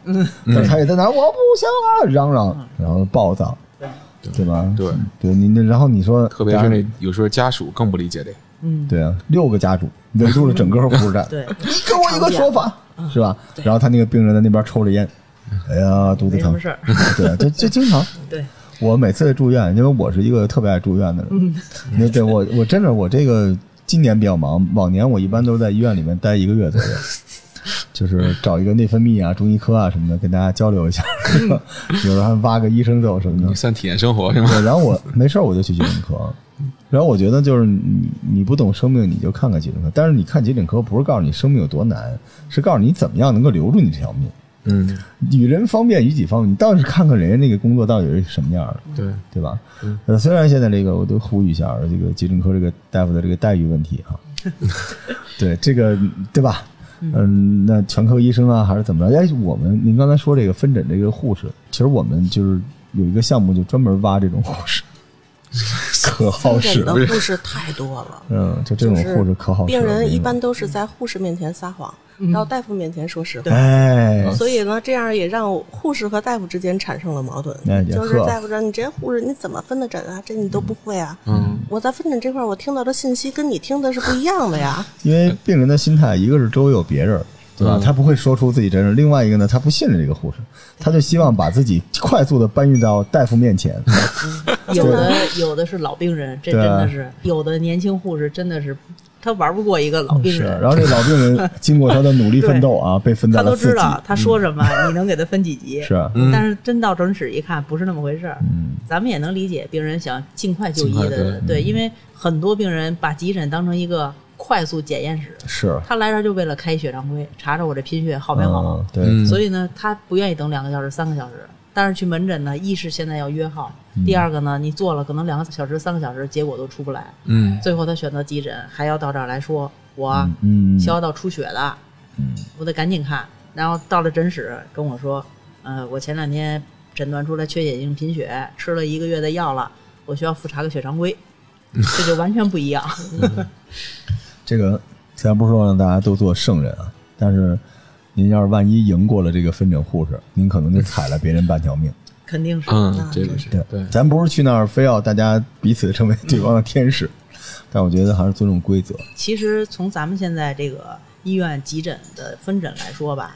但是他也在那儿我不行了，嚷嚷，然后暴躁，对，对吧？对对，你那然后你说，特别是那有时候家属更不理解这个，嗯，对啊，六个家属围住了整个护士站，对，你给我一个说法，是吧？然后他那个病人在那边抽着烟，哎呀，肚子疼。对，这这经常。对，我每次住院，因为我是一个特别爱住院的人，那对我我真的我这个今年比较忙，往年我一般都是在医院里面待一个月左右，就是找一个内分泌啊、中医科啊什么的，跟大家交流一下，有时候还挖个医生走什么的你。算体验生活是吗？对，然后我没事儿我就去急诊科，然后我觉得就是你你不懂生命，你就看看急诊科，但是你看急诊科不是告诉你生命有多难，是告诉你怎么样能够留住你这条命。嗯，与人方便，与己方便，你倒是看看人家那个工作到底是什么样的。对，对吧？呃，虽然现在这个我都呼吁一下，这个急诊科这个大夫的这个待遇问题啊，对这个对吧？嗯，那全科医生啊，还是怎么着？哎，我们您刚才说这个分诊这个护士，其实我们就是有一个项目，就专门挖这种护士，可好分使诊的护士太多了。嗯，就这种护士可好使了。病人一般都是在护士面前撒谎，然后大夫面前说实话所以呢，这样也让护士和大夫之间产生了矛盾哎。就是大夫说：“你这护士你怎么分的诊啊？这你都不会啊？”嗯，我在分诊这块儿，我听到的信息跟你听的是不一样的呀。因为病人的心态，一个是周围有别人，对吧？嗯他不会说出自己真实；另外一个呢，他不信任这个护士，他就希望把自己快速的搬运到大夫面前。有的有的是老病人，这真的是有的年轻护士真的是他玩不过一个老病是，人，然后这老病人 经过他的努力奋斗啊，被分在他都。知道他说什么，你能给他分几级。是但是真到诊室一看，不是那么回事儿。嗯，咱们也能理解病人想尽快就医的，对因为很多病人把急诊当成一个快速检验室，是，他来这儿就为了开血常规，查查我这贫血好没好。嗯对，嗯所以呢，他不愿意等两个小时、三个小时。但是去门诊呢，一是现在要约号，嗯第二个呢，你做了可能两个小时、三个小时，结果都出不来。嗯最后他选择急诊，还要到这儿来说我嗯，消化道出血的，嗯我得赶紧看。然后到了诊室跟我说，呃，我前两天诊断出来缺血性贫血，吃了一个月的药了，我需要复查个血常规，这就完全不一样。这个虽然不是说让大家都做圣人啊，但是您要是万一赢过了这个分诊护士，您可能就踩了别人半条命。肯定是，嗯，这个是对对，咱不是去那儿非要大家彼此成为对方的天使，但我觉得还是尊重规则。其实从咱们现在这个医院急诊的分诊来说吧，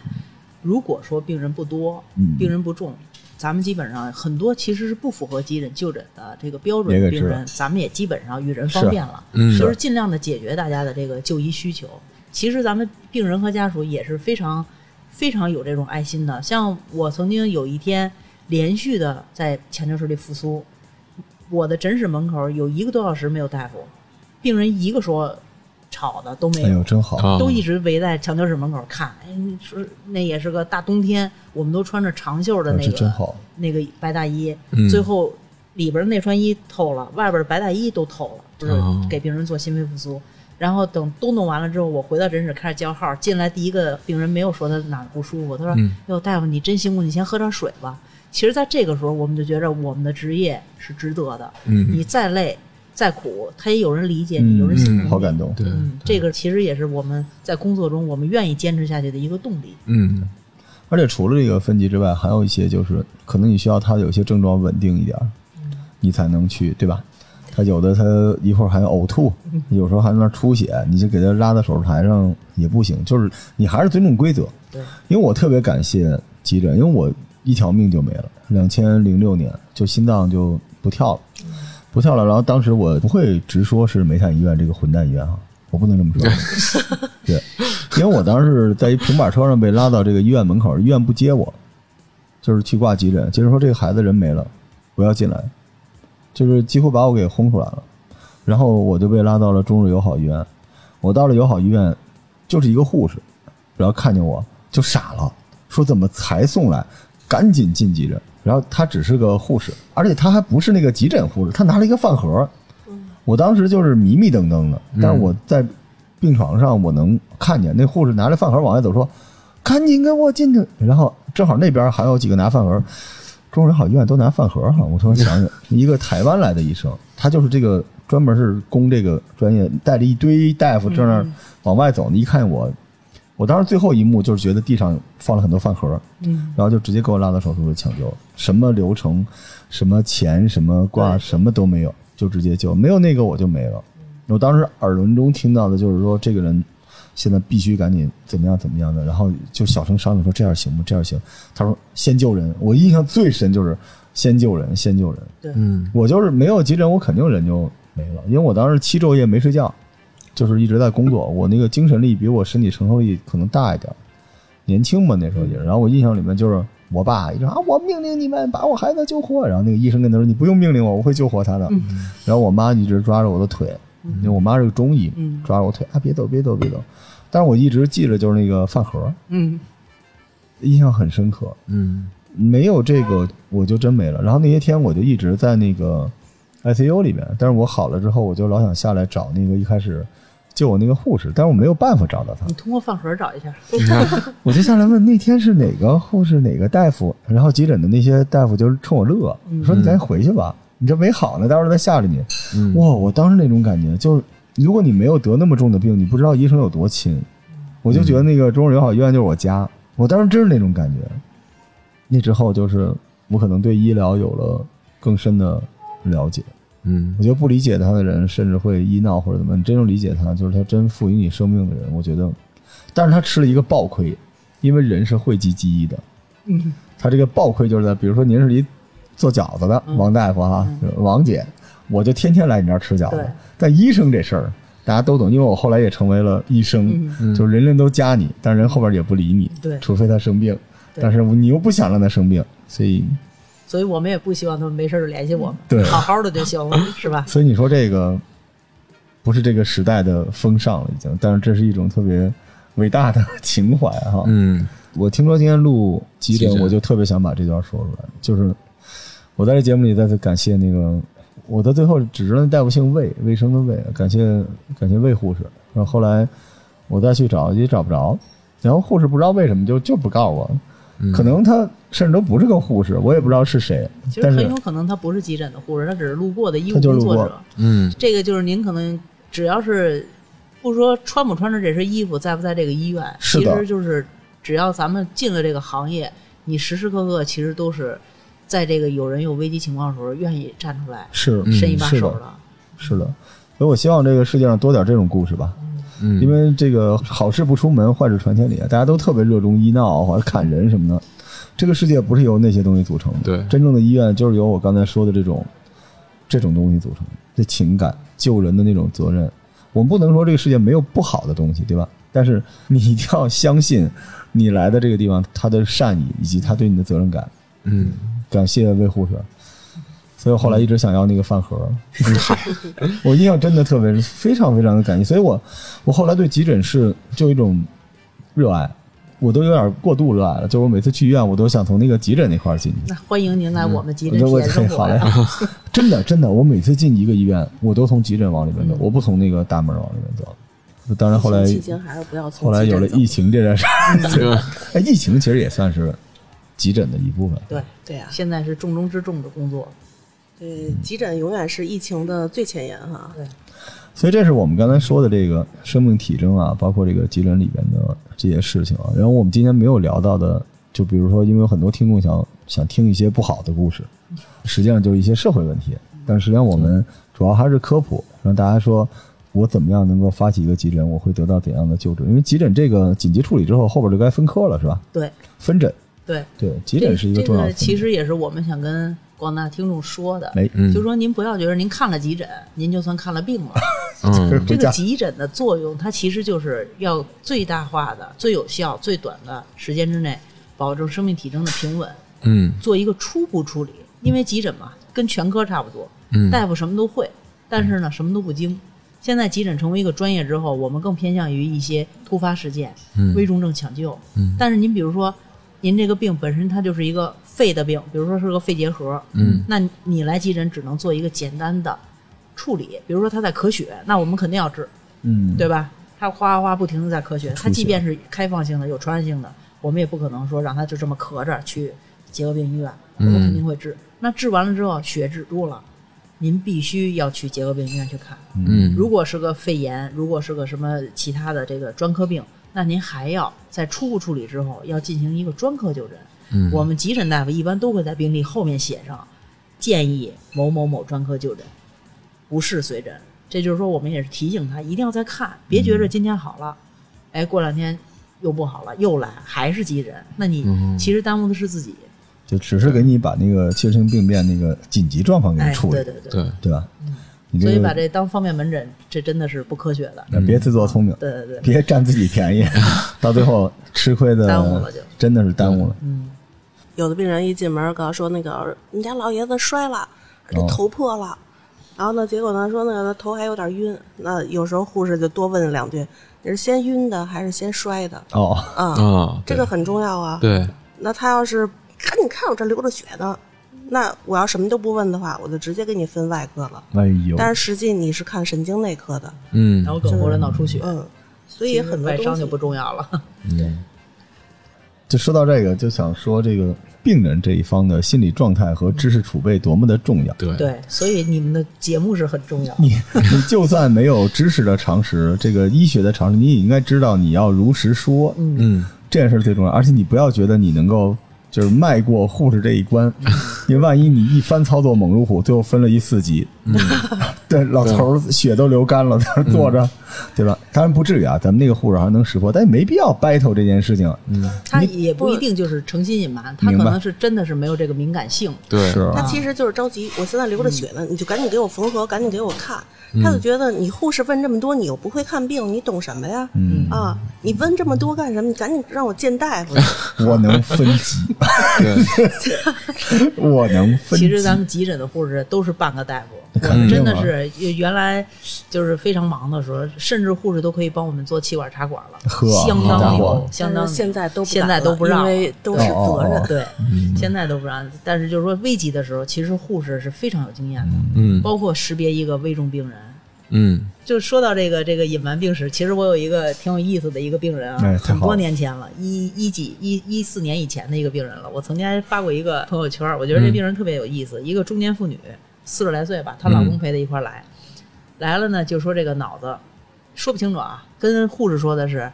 如果说病人不多，嗯。病人不重，咱们基本上很多其实是不符合急诊就诊的这个标准的病人，咱们也基本上与人方便了，嗯。就是尽量的解决大家的这个就医需求。其实咱们病人和家属也是非常非常有这种爱心的。像我曾经有一天连续的在抢救室里复苏，我的诊室门口有一个多小时没有大夫，病人一个说吵的都没有。哎呦，真好！啊都一直围在抢救室门口看，哎，说那也是个大冬天，我们都穿着长袖的啊那个、这真好。那个白大衣，嗯最后里边内穿衣透了，外边白大衣都透了，就是哦给病人做心肺复苏。然后等都弄完了之后，我回到诊室开始叫号。进来第一个病人没有说他哪儿不舒服，他说：“嗯哟，大夫你真辛苦，你先喝点水吧。”其实，在这个时候，我们就觉着我们的职业是值得的。嗯你再累再苦，他也有人理解你，有人心疼嗯你。好感动。对，嗯，这个其实也是我们在工作中我们愿意坚持下去的一个动力。嗯而且除了这个分级之外，还有一些就是可能你需要他有些症状稳定一点儿，你才能去，对吧？他有的他一会儿还呕吐，有时候还在那儿出血，你就给他拉到手术台上也不行。就是你还是尊重规则。对，因为我特别感谢急诊，因为我一条命就没了，两千零六年就心脏就不跳了，不跳了。然后当时我不会直说是煤炭医院这个混蛋医院哈，我不能这么说。对，因为我当时在一平板车上被拉到这个医院门口，医院不接我，就是去挂急诊，接着说这个孩子人没了，不要进来，就是几乎把我给轰出来了。然后我就被拉到了中日友好医院，我到了友好医院，就是一个护士，然后看见我就傻了，说怎么才送来，赶紧进急诊。然后他只是个护士，而且他还不是那个急诊护士，他拿了一个饭盒。我当时就是迷迷瞪瞪的，但是我在病床上我能看见那护士拿着饭盒往外走，说：“赶紧给我进去。”然后正好那边还有几个拿饭盒，中日友好医院都拿饭盒哈。我突然想想，一个台湾来的医生，他就是这个专门是攻这个专业，带着一堆大夫正那儿往外走呢。一看我，我当时最后一幕就是觉得地上放了很多饭盒，嗯，然后就直接给我拉到手术室抢救，什么流程、什么钱、什么挂，什么都没有，就直接救，没有那个我就没了。我当时耳轮中听到的就是说，这个人现在必须赶紧怎么样怎么样的，然后就小声商量说这样行吗？这样行？他说先救人。我印象最深就是先救人，先救人。对，嗯我就是没有急诊，我肯定人就没了，因为我当时七昼夜没睡觉，就是一直在工作，我那个精神力比我身体承受力可能大一点，年轻嘛那时候也是。然后我印象里面就是我爸一直啊，我命令你们把我孩子救活，然后那个医生跟他说你不用命令我，我会救活他的。然后我妈一直抓着我的腿，因为我妈是个中医，嗯抓着我腿啊别走别走别走，但是我一直记着就是那个饭盒，嗯印象很深刻。嗯没有这个我就真没了。然后那些天我就一直在那个 ICU 里面，但是我好了之后，我就老想下来找那个一开始救我那个护士，但是我没有办法找到他你，通过饭盒找一下。我就下来问那天是哪个护士哪个大夫，然后急诊的那些大夫就是冲我乐，说你赶紧回去吧，你这没好呢，待会儿再吓着你。嗯哇，我当时那种感觉就是，如果你没有得那么重的病，你不知道医生有多亲，我就觉得那个中日友好医院就是我家，我当时真是那种感觉。那之后就是我可能对医疗有了更深的了解。嗯。我觉得不理解他的人，甚至会医闹或者怎么，你真正理解他，就是他真赋予你生命的人。我觉得，但是他吃了一个暴亏，因为人是讳疾忌医的。嗯他这个暴亏就是在，比如说您是一做饺子的王大夫啊，王姐，我就天天来你这儿吃饺子。但医生这事儿大家都懂，因为我后来也成为了医生，嗯。就是人人都加你，但人后边也不理你，对。除非他生病，但是你又不想让他生病，所以所以我们也不希望他们没事就联系我们，对好好的就行了，是吧？所以你说这个不是这个时代的风尚了，已经，但是这是一种特别伟大的情怀哈。嗯我听说今天录急诊我就特别想把这段说出来，就是我在这节目里再次感谢那个我到最后只知道那大夫姓魏，卫生的魏，感谢感谢魏护士。然后后来我再去找也找不着，然后护士不知道为什么就就不告我，嗯可能他甚至都不是个护士，我也不知道是谁，其实很有可能他不是急诊的护士，他只是路过的医务工作者。嗯这个就是您可能只要是不说穿不穿着这身衣服，在不在这个医院，其实就是只要咱们进了这个行业，你时时刻刻其实都是在这个有人有危机情况的时候，愿意站出来是嗯伸一把手的。是的，所以我希望这个世界上多点这种故事吧。嗯，因为这个好事不出门，坏事传千里，大家都特别热衷医闹或者砍人什么的。这个世界不是由那些东西组成的，对真正的医院就是由我刚才说的这种这种东西组成的，这情感、救人的那种责任。我们不能说这个世界没有不好的东西，对吧？但是你一定要相信，你来的这个地方，他的善意以及他对你的责任感。嗯感谢魏护士，所以我后来一直想要那个饭盒。我印象真的特别非常非常的感激，所以我我后来对急诊室就有一种热爱，我都有点过度热爱了。就是我每次去医院，我都想从那个急诊那块儿进去。那欢迎您来我们急诊体验生好嘞真的真的，我每次进一个医院，我都从急诊往里面走，我不从那个大门往里面走。当然后来疫情还是不要从后来有了疫情这件事 疫情其实也算是急诊的一部分。对，对呀、现在是重中之重的工作。对，急诊永远是疫情的最前沿哈。对，所以这是我们刚才说的这个生命体征啊，包括这个急诊里边的这些事情啊。然后我们今天没有聊到的，就比如说，因为有很多听众想想听一些不好的故事，实际上就是一些社会问题。但实际上我们主要还是科普，让大家说我怎么样能够发起一个急诊，我会得到怎样的救治。因为急诊这个紧急处理之后，后边就该分科了，是吧？对分诊，对，对，急诊是一个重要的。这个其实也是我们想跟广大听众说的，哎，嗯就说您不要觉得您看了急诊，您就算看了病了。嗯这个急诊的作用，它其实就是要最大化的、最有效、最短的时间之内，保证生命体征的平稳，嗯做一个初步处理。因为急诊嘛，跟全科差不多，嗯大夫什么都会，但是呢，什么都不精。现在急诊成为一个专业之后，我们更偏向于一些突发事件、嗯危重症抢救。嗯但是您比如说，您这个病本身它就是一个肺的病，比如说是个肺结核，嗯那你来急诊只能做一个简单的处理，比如说他在咳血，那我们肯定要治，嗯，对吧？他哗哗不停的在咳血他即便是开放性的、有传染性的，我们也不可能说让他就这么咳着去结核病医院，我们肯定会治。那治完了之后血止住了，您必须要去结核病医院去看。嗯如果是个肺炎，如果是个什么其他的这个专科病，那您还要在初步处理之后要进行一个专科就诊。嗯。我们急诊大夫一般都会在病历后面写上建议某某某专科就诊，不是随诊。这就是说，我们也是提醒他一定要再看，别觉着今天好了，哎，过两天又不好了，又来还是急诊，那你嗯其实耽误的是自己。就只是给你把那个切身病变那个紧急状况给你哎，处理，对对对，对。对吧？你这个所以把这当方便门诊，这真的是不科学的。呃别自作聪明，对对对，别占自己便宜，到最后吃亏的耽误了就。真的是耽误了。嗯，有的病人一进门告诉说那个你家老爷子摔了，这哦头破了。然后呢，结果呢说那个他头还有点晕，那有时候护士就多问两句，你是先晕的还是先摔的哦，啊？啊，这个很重要啊。对，那他要是赶紧看我这流着血呢，那我要什么都不问的话，我就直接给你分外科了。哎呦，但是实际你是看神经内科的，嗯脑梗或者脑出血，嗯，所以很多东西外伤就不重要了。就说到这个，就想说这个病人这一方的心理状态和知识储备多么的重要。对对，所以你们的节目是很重要。你你就算没有知识的常识，这个医学的常识，你也应该知道你要如实说，嗯这件事儿最重要。而且你不要觉得你能够就是迈过护士这一关，因为万一你一番操作猛如虎，最后分了一四级，对，老头儿血都流干了，在那坐着，对吧？当然不至于啊，咱们那个护士还能识破，但也没必要 battle 这件事情。嗯，他也不一定就是诚心隐瞒，他可能是真的是没有这个敏感性。对是他其实就是着急，我现在流着血呢，你就赶紧给我缝合，赶紧给我看。他就觉得你护士问这么多，你又不会看病，你懂什么呀？嗯啊，你问这么多干什么？你赶紧让我见大夫去。我能分级，对，我能分级。其实咱们急诊的护士都是半个大夫，我们真的是原来就是非常忙的时候，甚至护士都可以帮我们做气管插管了，相当牛，相当现在都不现在都不让因为都是责任。对，现在都不让。但是就是说危急的时候，其实护士是非常有经验的，嗯。包括识别一个危重病人。嗯。就说到这个这个隐瞒病史，其实我有一个挺有意思的一个病人啊，很多年前了，一一几一一四年以前的一个病人了。我曾经还发过一个朋友圈，我觉得这病人特别有意思，一个中年妇女，四十来岁吧，她老公陪她一块儿来，来了呢就说这个脑子说不清楚啊，跟护士说的是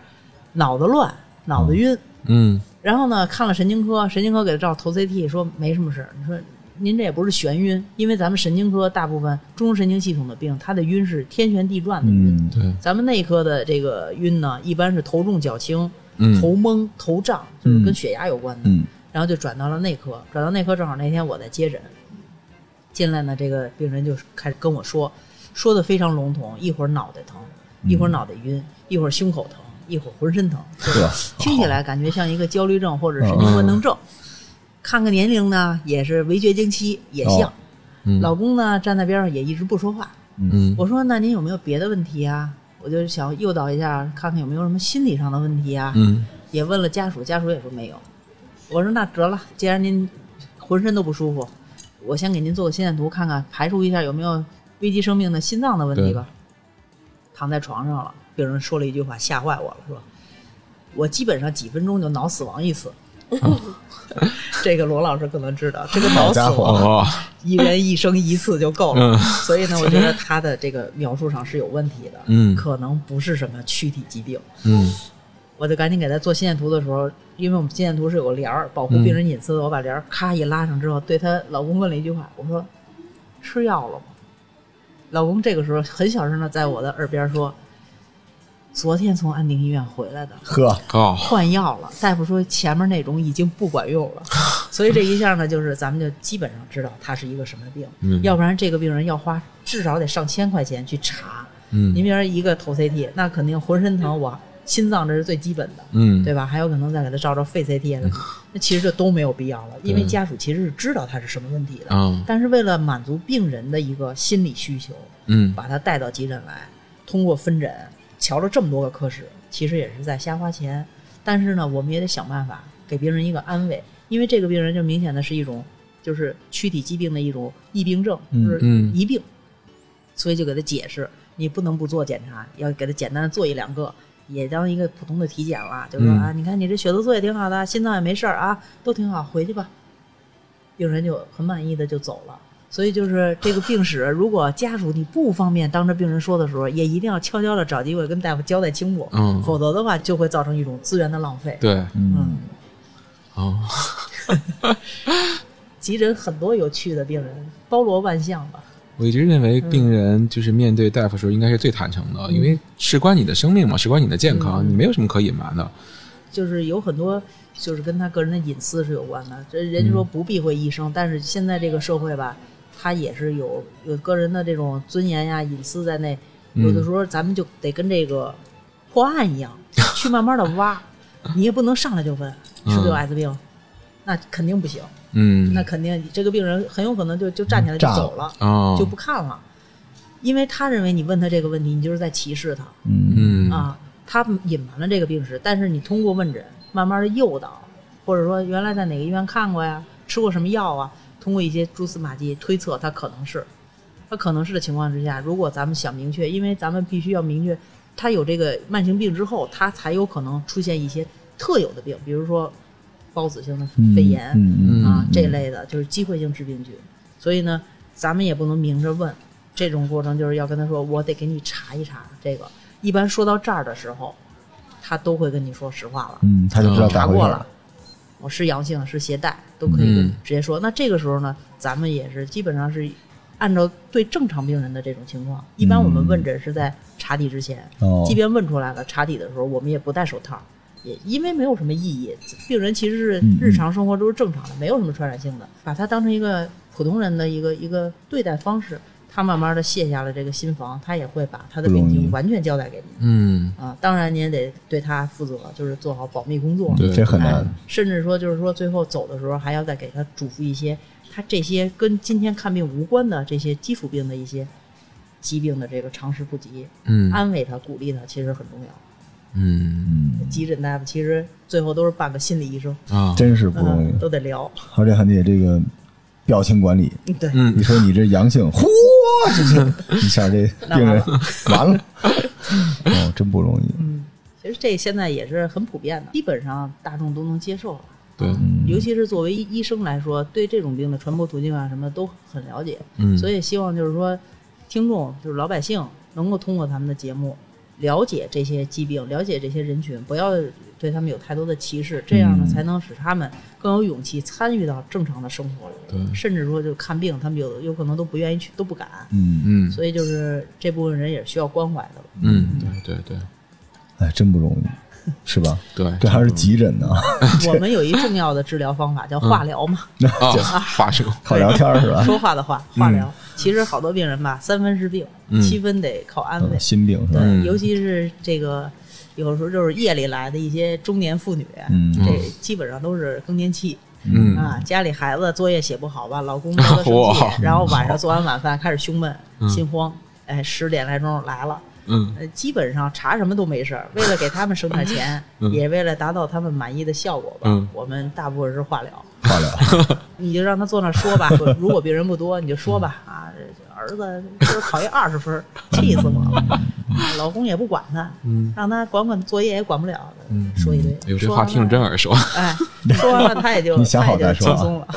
脑子乱，脑子晕。嗯然后呢，看了神经科，神经科给她照头 CT，说没什么事儿。你说您这也不是眩晕，因为咱们神经科大部分中枢神经系统的病，它的晕是天旋地转的晕。嗯，对，咱们内科的这个晕呢，一般是头重脚轻、嗯头懵、头胀，就是跟血压有关的。嗯然后就转到了内科，转到内科正好那天我在接诊，进来呢，这个病人就开始跟我说，说的非常笼统，一会儿脑袋疼，一会儿脑袋晕，一会儿胸口疼，一会儿浑身疼？听起来感觉像一个焦虑症或者神经官能症。看看年龄呢，也是围绝经期，也像。老公呢站在边上也一直不说话。嗯我说那您有没有别的问题啊？我就想诱导一下，看看有没有什么心理上的问题啊。嗯也问了家属，家属也说没有。我说那得了，既然您浑身都不舒服，我先给您做个心电图，看看排除一下有没有危及生命的心脏的问题吧。躺在床上了，病人说了一句话，吓坏我了，说：“我基本上几分钟就脑死亡一次。这个罗老师可能知道，这个脑死亡哦，一人一生一次就够了。嗯所以呢，我觉得他的这个描述上是有问题的，嗯可能不是什么躯体疾病。嗯我就赶紧给他做心电图的时候，因为我们心电图是有个帘儿保护病人隐私的，我把帘儿咔一拉上之后，对她老公问了一句话，我说：“吃药了吗？”老公这个时候很小声的在我的耳边说：“昨天从安定医院回来的，呵，哦，换药了。大夫说前面那种已经不管用了，所以这一下呢，就是咱们就基本上知道他是一个什么病，嗯要不然这个病人要花至少得上千块钱去查。嗯您比如说一个头 CT，那肯定浑身疼，我心脏这是最基本的，嗯，对吧？还有可能再给他照照肺 CT 啊什么，那其实这都没有必要了，因为家属其实是知道他是什么问题的，嗯但是为了满足病人的一个心理需求，嗯把他带到急诊来，通过分诊瞧了这么多个科室，其实也是在瞎花钱。但是呢，我们也得想办法给病人一个安慰，因为这个病人就明显的是一种就是躯体疾病的一种疫病症，就是嗯疑病，所以就给他解释，你不能不做检查，要给他简单的做一两个。也当一个普通的体检了，就说嗯啊，你看你这血色素也挺好的，心脏也没事儿啊，都挺好，回去吧。病人就很满意的就走了。所以就是这个病史，如果家属你不方便当着病人说的时候，也一定要悄悄的找机会跟大夫交代清楚，嗯否则的话就会造成一种资源的浪费。对，嗯，哦，急诊很多有趣的病人，包罗万象吧。我一直认为病人就是面对大夫的时候应该是最坦诚的，因为事关你的生命嘛，事关你的健康，你没有什么可隐瞒的。就是有很多就是跟他个人的隐私是有关的。这人家说不避讳医生，但是现在这个社会吧，他也是有有个人的这种尊严呀、隐私在内。有的时候咱们就得跟这个破案一样，去慢慢的挖。你也不能上来就问是不是有艾滋病，那肯定不行。嗯，那肯定这个病人很有可能就就站起来就走了，哦，就不看了，因为他认为你问他这个问题，你就是在歧视他。嗯。嗯。啊，他隐瞒了这个病史，但是你通过问诊，慢慢的诱导，或者说原来在哪个医院看过呀，吃过什么药啊，通过一些蛛丝马迹推测，他可能是，他可能是的情况之下，如果咱们想明确，因为咱们必须要明确，他有这个慢性病之后，他才有可能出现一些特有的病，比如说孢子性的肺炎、嗯嗯啊这类的，就是机会性致病菌。所以呢，咱们也不能明着问，这种过程就是要跟他说，我得给你查一查这个。一般说到这儿的时候，他都会跟你说实话了。嗯，他就知道查过了，我是阳性是携带，都可以直接说。那这个时候呢，咱们也是基本上是按照对正常病人的这种情况，一般我们问诊是在查体之前，哦即便问出来了查体的时候，我们也不戴手套。也因为没有什么意义，病人其实是日常生活都是正常的，没有什么传染性的，把它当成一个普通人的一个一个对待方式，他慢慢的卸下了这个心防，他也会把他的病情完全交代给你。嗯啊，当然你也得对他负责，就是做好保密工作。对这很难哎，甚至说就是说最后走的时候还要再给他嘱咐一些，他这些跟今天看病无关的这些基础病的一些疾病的这个常识普及，嗯安慰他、鼓励他，其实很重要。嗯嗯，急诊大夫其实最后都是半个心理医生，啊，真是不容易嗯，。都得聊。而且还得这个表情管理。嗯对，嗯你说你这阳性，嚯，这这一下这病人完了，哦，真不容易。嗯，其实这现在也是很普遍的，基本上大众都能接受了。对，嗯尤其是作为医医生来说，对这种病的传播途径啊什么都很了解，嗯，所以希望就是说，听众就是老百姓能够通过咱们的节目了解这些疾病，了解这些人群，不要对他们有太多的歧视，这样呢嗯才能使他们更有勇气参与到正常的生活里。对甚至说就看病，他们有有可能都不愿意去，都不敢。嗯，嗯所以就是这部分人也是需要关怀的。嗯，对对对哎，真不容易，是吧？对，这还是急诊呢，我们有一 重要的治疗方法叫化疗嘛，啊，发生靠聊天是吧？说话的话，化疗。其实好多病人吧，三分是病，嗯七分得靠安慰嗯。心病是吧？嗯尤其是这个，有时候就是夜里来的一些中年妇女，嗯这基本上都是更年期。嗯啊，家里孩子作业写不好吧，老公生气，然后晚上做完晚饭开始胸闷、嗯心慌，哎，十点来钟来了，嗯呃，基本上查什么都没事儿。为了给他们省点钱，嗯也为了达到他们满意的效果吧，嗯我们大部分是化疗。化疗，你就让他坐那儿说吧，如果病人不多，你就说吧，啊，儿子今儿考一二十分，气死我了。老公也不管他，嗯让他管管作业也管不了，嗯说一堆。哎呦，这话听着真耳熟。哎，说完了他也就 你想好再说啊轻松了。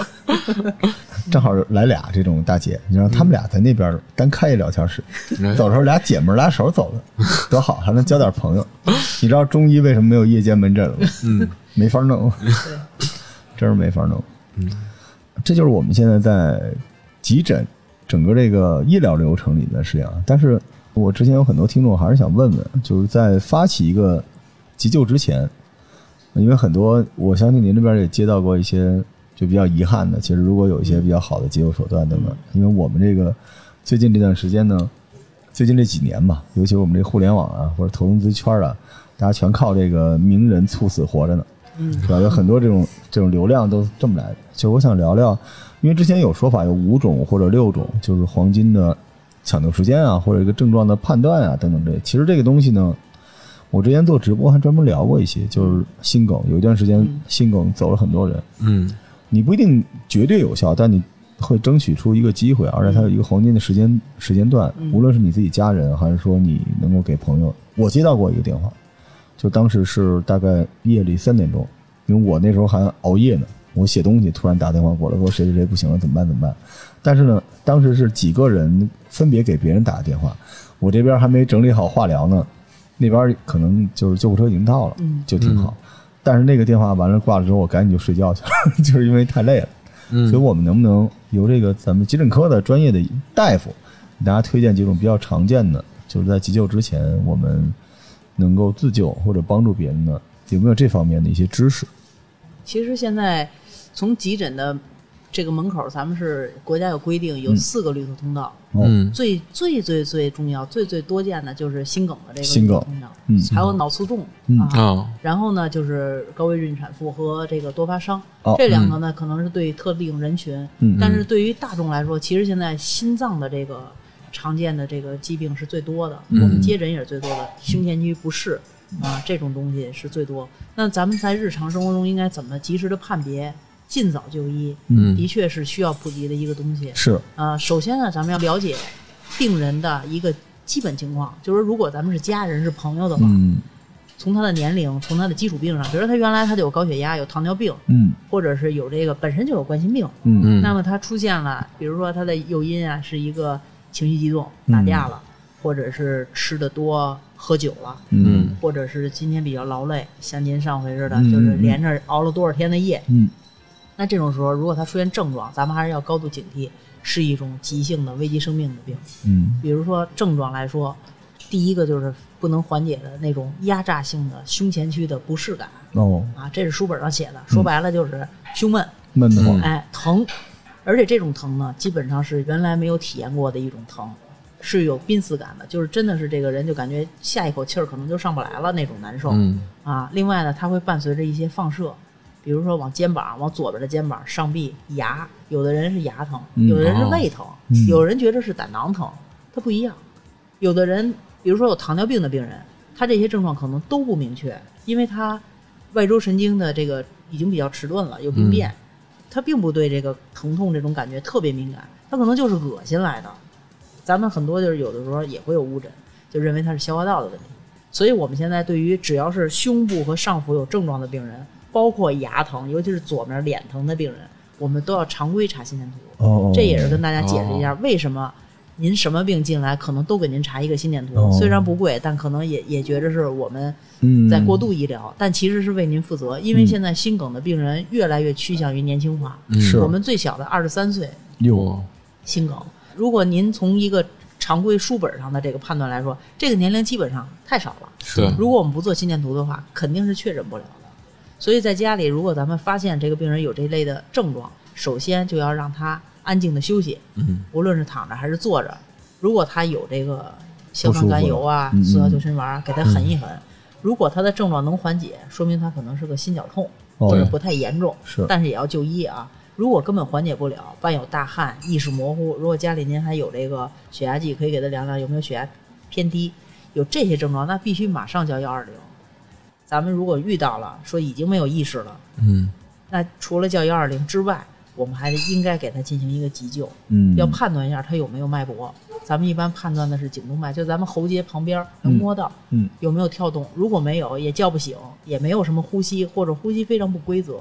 正好来俩这种大姐，你让他们俩在那边单开一聊天室，哎走的时候俩姐们儿拉手走的，多好，还能交点朋友。你知道中医为什么没有夜间门诊了吗？嗯，没法弄，对，真是没法弄。嗯，这就是我们现在在急诊整个这个医疗流程里面的事情啊。但是我之前有很多听众还是想问问，就是在发起一个急救之前，因为很多我相信您这边也接到过一些就比较遗憾的，其实如果有一些比较好的急救手段等等，因为我们这个最近这段时间呢，最近这几年吧，尤其我们这互联网啊或者投融资圈啊，大家全靠这个名人猝死活着呢。嗯是吧？有很多这种这种流量都是这么来的。其实我想聊聊，因为之前有说法有五种或者六种，就是黄金的抢救时间啊，或者一个症状的判断啊等等这。其实这个东西呢，我之前做直播还专门聊过一些，就是心梗，有一段时间嗯心梗走了很多人，嗯你不一定绝对有效，但你会争取出一个机会，而且它有一个黄金的时间时间段，嗯无论是你自己家人，还是说你能够给朋友。我接到过一个电话，就当时是大概夜里三点钟，因为我那时候还熬夜呢，我写东西，突然打电话过来说谁谁谁不行了，怎么办怎么办？但是呢，当时是几个人分别给别人打的电话，我这边还没整理好化疗呢，那边可能就是救护车已经到了，嗯就挺好。但是那个电话完了挂了之后，我赶紧就睡觉去了，就是因为太累了。嗯，所以我们能不能由这个咱们急诊科的专业的大夫，给大家推荐几种比较常见的，就是在急救之前我们能够自救或者帮助别人的，有没有这方面的一些知识？其实现在从急诊的这个门口，咱们是国家有规定，有嗯。四个绿色通道。哦。嗯。最最最最重要、最最多见的就是心梗的这个心梗。绿色通道，嗯。还有脑卒中、嗯。啊。啊然后呢，就是高危孕产妇和这个多发伤，哦。这两个呢可能是对特定人群，嗯但是对于大众来说，其实现在心脏的这个常见的这个疾病是最多的，嗯。我们接诊也是最多的，胸前区不适啊这种东西是最多。那咱们在日常生活中应该怎么及时的判别，尽早就医？嗯。的确是需要普及的一个东西。是，呃，首先呢，咱们要了解病人的一个基本情况，就是如果咱们是家人是朋友的话，嗯。从他的年龄，从他的基础病上，比如说他原来他就有高血压、有糖尿病，嗯。或者是有这个本身就有冠心病，嗯。嗯，那么他出现了，比如说他的诱因啊是一个情绪激动、嗯。打架了，或者是吃的多、喝酒了。嗯。或者是今天比较劳累，像您上回似的，嗯。就是连着熬了多少天的夜，嗯那这种时候，如果他出现症状，咱们还是要高度警惕，是一种急性的危及生命的病。嗯。比如说症状来说，第一个就是不能缓解的那种压榨性的胸前区的不适感哦，啊，这是书本上写的，说白了就是胸闷，闷得慌，哎，疼，而且这种疼呢，基本上是原来没有体验过的一种疼，是有濒死感的，就是真的是这个人就感觉下一口气儿可能就上不来了那种难受。嗯。啊，另外呢，它会伴随着一些放射，比如说往肩膀、往左边的肩膀、上臂、牙，有的人是牙疼，嗯有的人是哦胃疼，嗯有人觉得是胆囊疼，它不一样。有的人，比如说有糖尿病的病人，他这些症状可能都不明确，因为他外周神经的这个已经比较迟钝了，有病变，他并不对这个疼痛这种感觉特别敏感，他可能就是恶心来的。咱们很多就是有的时候也会有误诊，就认为他是消化道的问题。所以我们现在对于只要是胸部和上腹有症状的病人，包括牙疼，尤其是左面脸疼的病人，我们都要常规查心电图。哦，这也是跟大家解释一下为什么您什么病进来，可能都给您查一个心电图。哦虽然不贵，但可能也也觉着是我们嗯在过度医疗，但其实是为您负责。因为现在心梗的病人越来越趋向于年轻化，嗯是我们最小的二十三岁哟，心梗。如果您从一个常规书本上的这个判断来说，这个年龄基本上太少了。是如果我们不做心电图的话，肯定是确诊不了的。所以在家里，如果咱们发现这个病人有这类的症状，首先就要让他安静的休息，嗯无论是躺着还是坐着。如果他有这个硝酸甘油啊速效救心丸，给他狠一狠。如果他的症状能缓解，说明他可能是个心绞痛，哦或者不太严重，是但是也要就医啊。如果根本缓解不了，伴有大汗、意识模糊，如果家里您还有这个血压计，可以给他量量有没有血压偏低，有这些症状，那必须马上叫幺二零。咱们如果遇到了说已经没有意识了，嗯那除了叫幺二零之外，我们还应该给他进行一个急救，嗯，要判断一下他有没有脉搏。咱们一般判断的是颈动脉，就咱们喉结旁边能摸到，嗯有没有跳动？如果没有，也叫不醒，也没有什么呼吸或者呼吸非常不规则。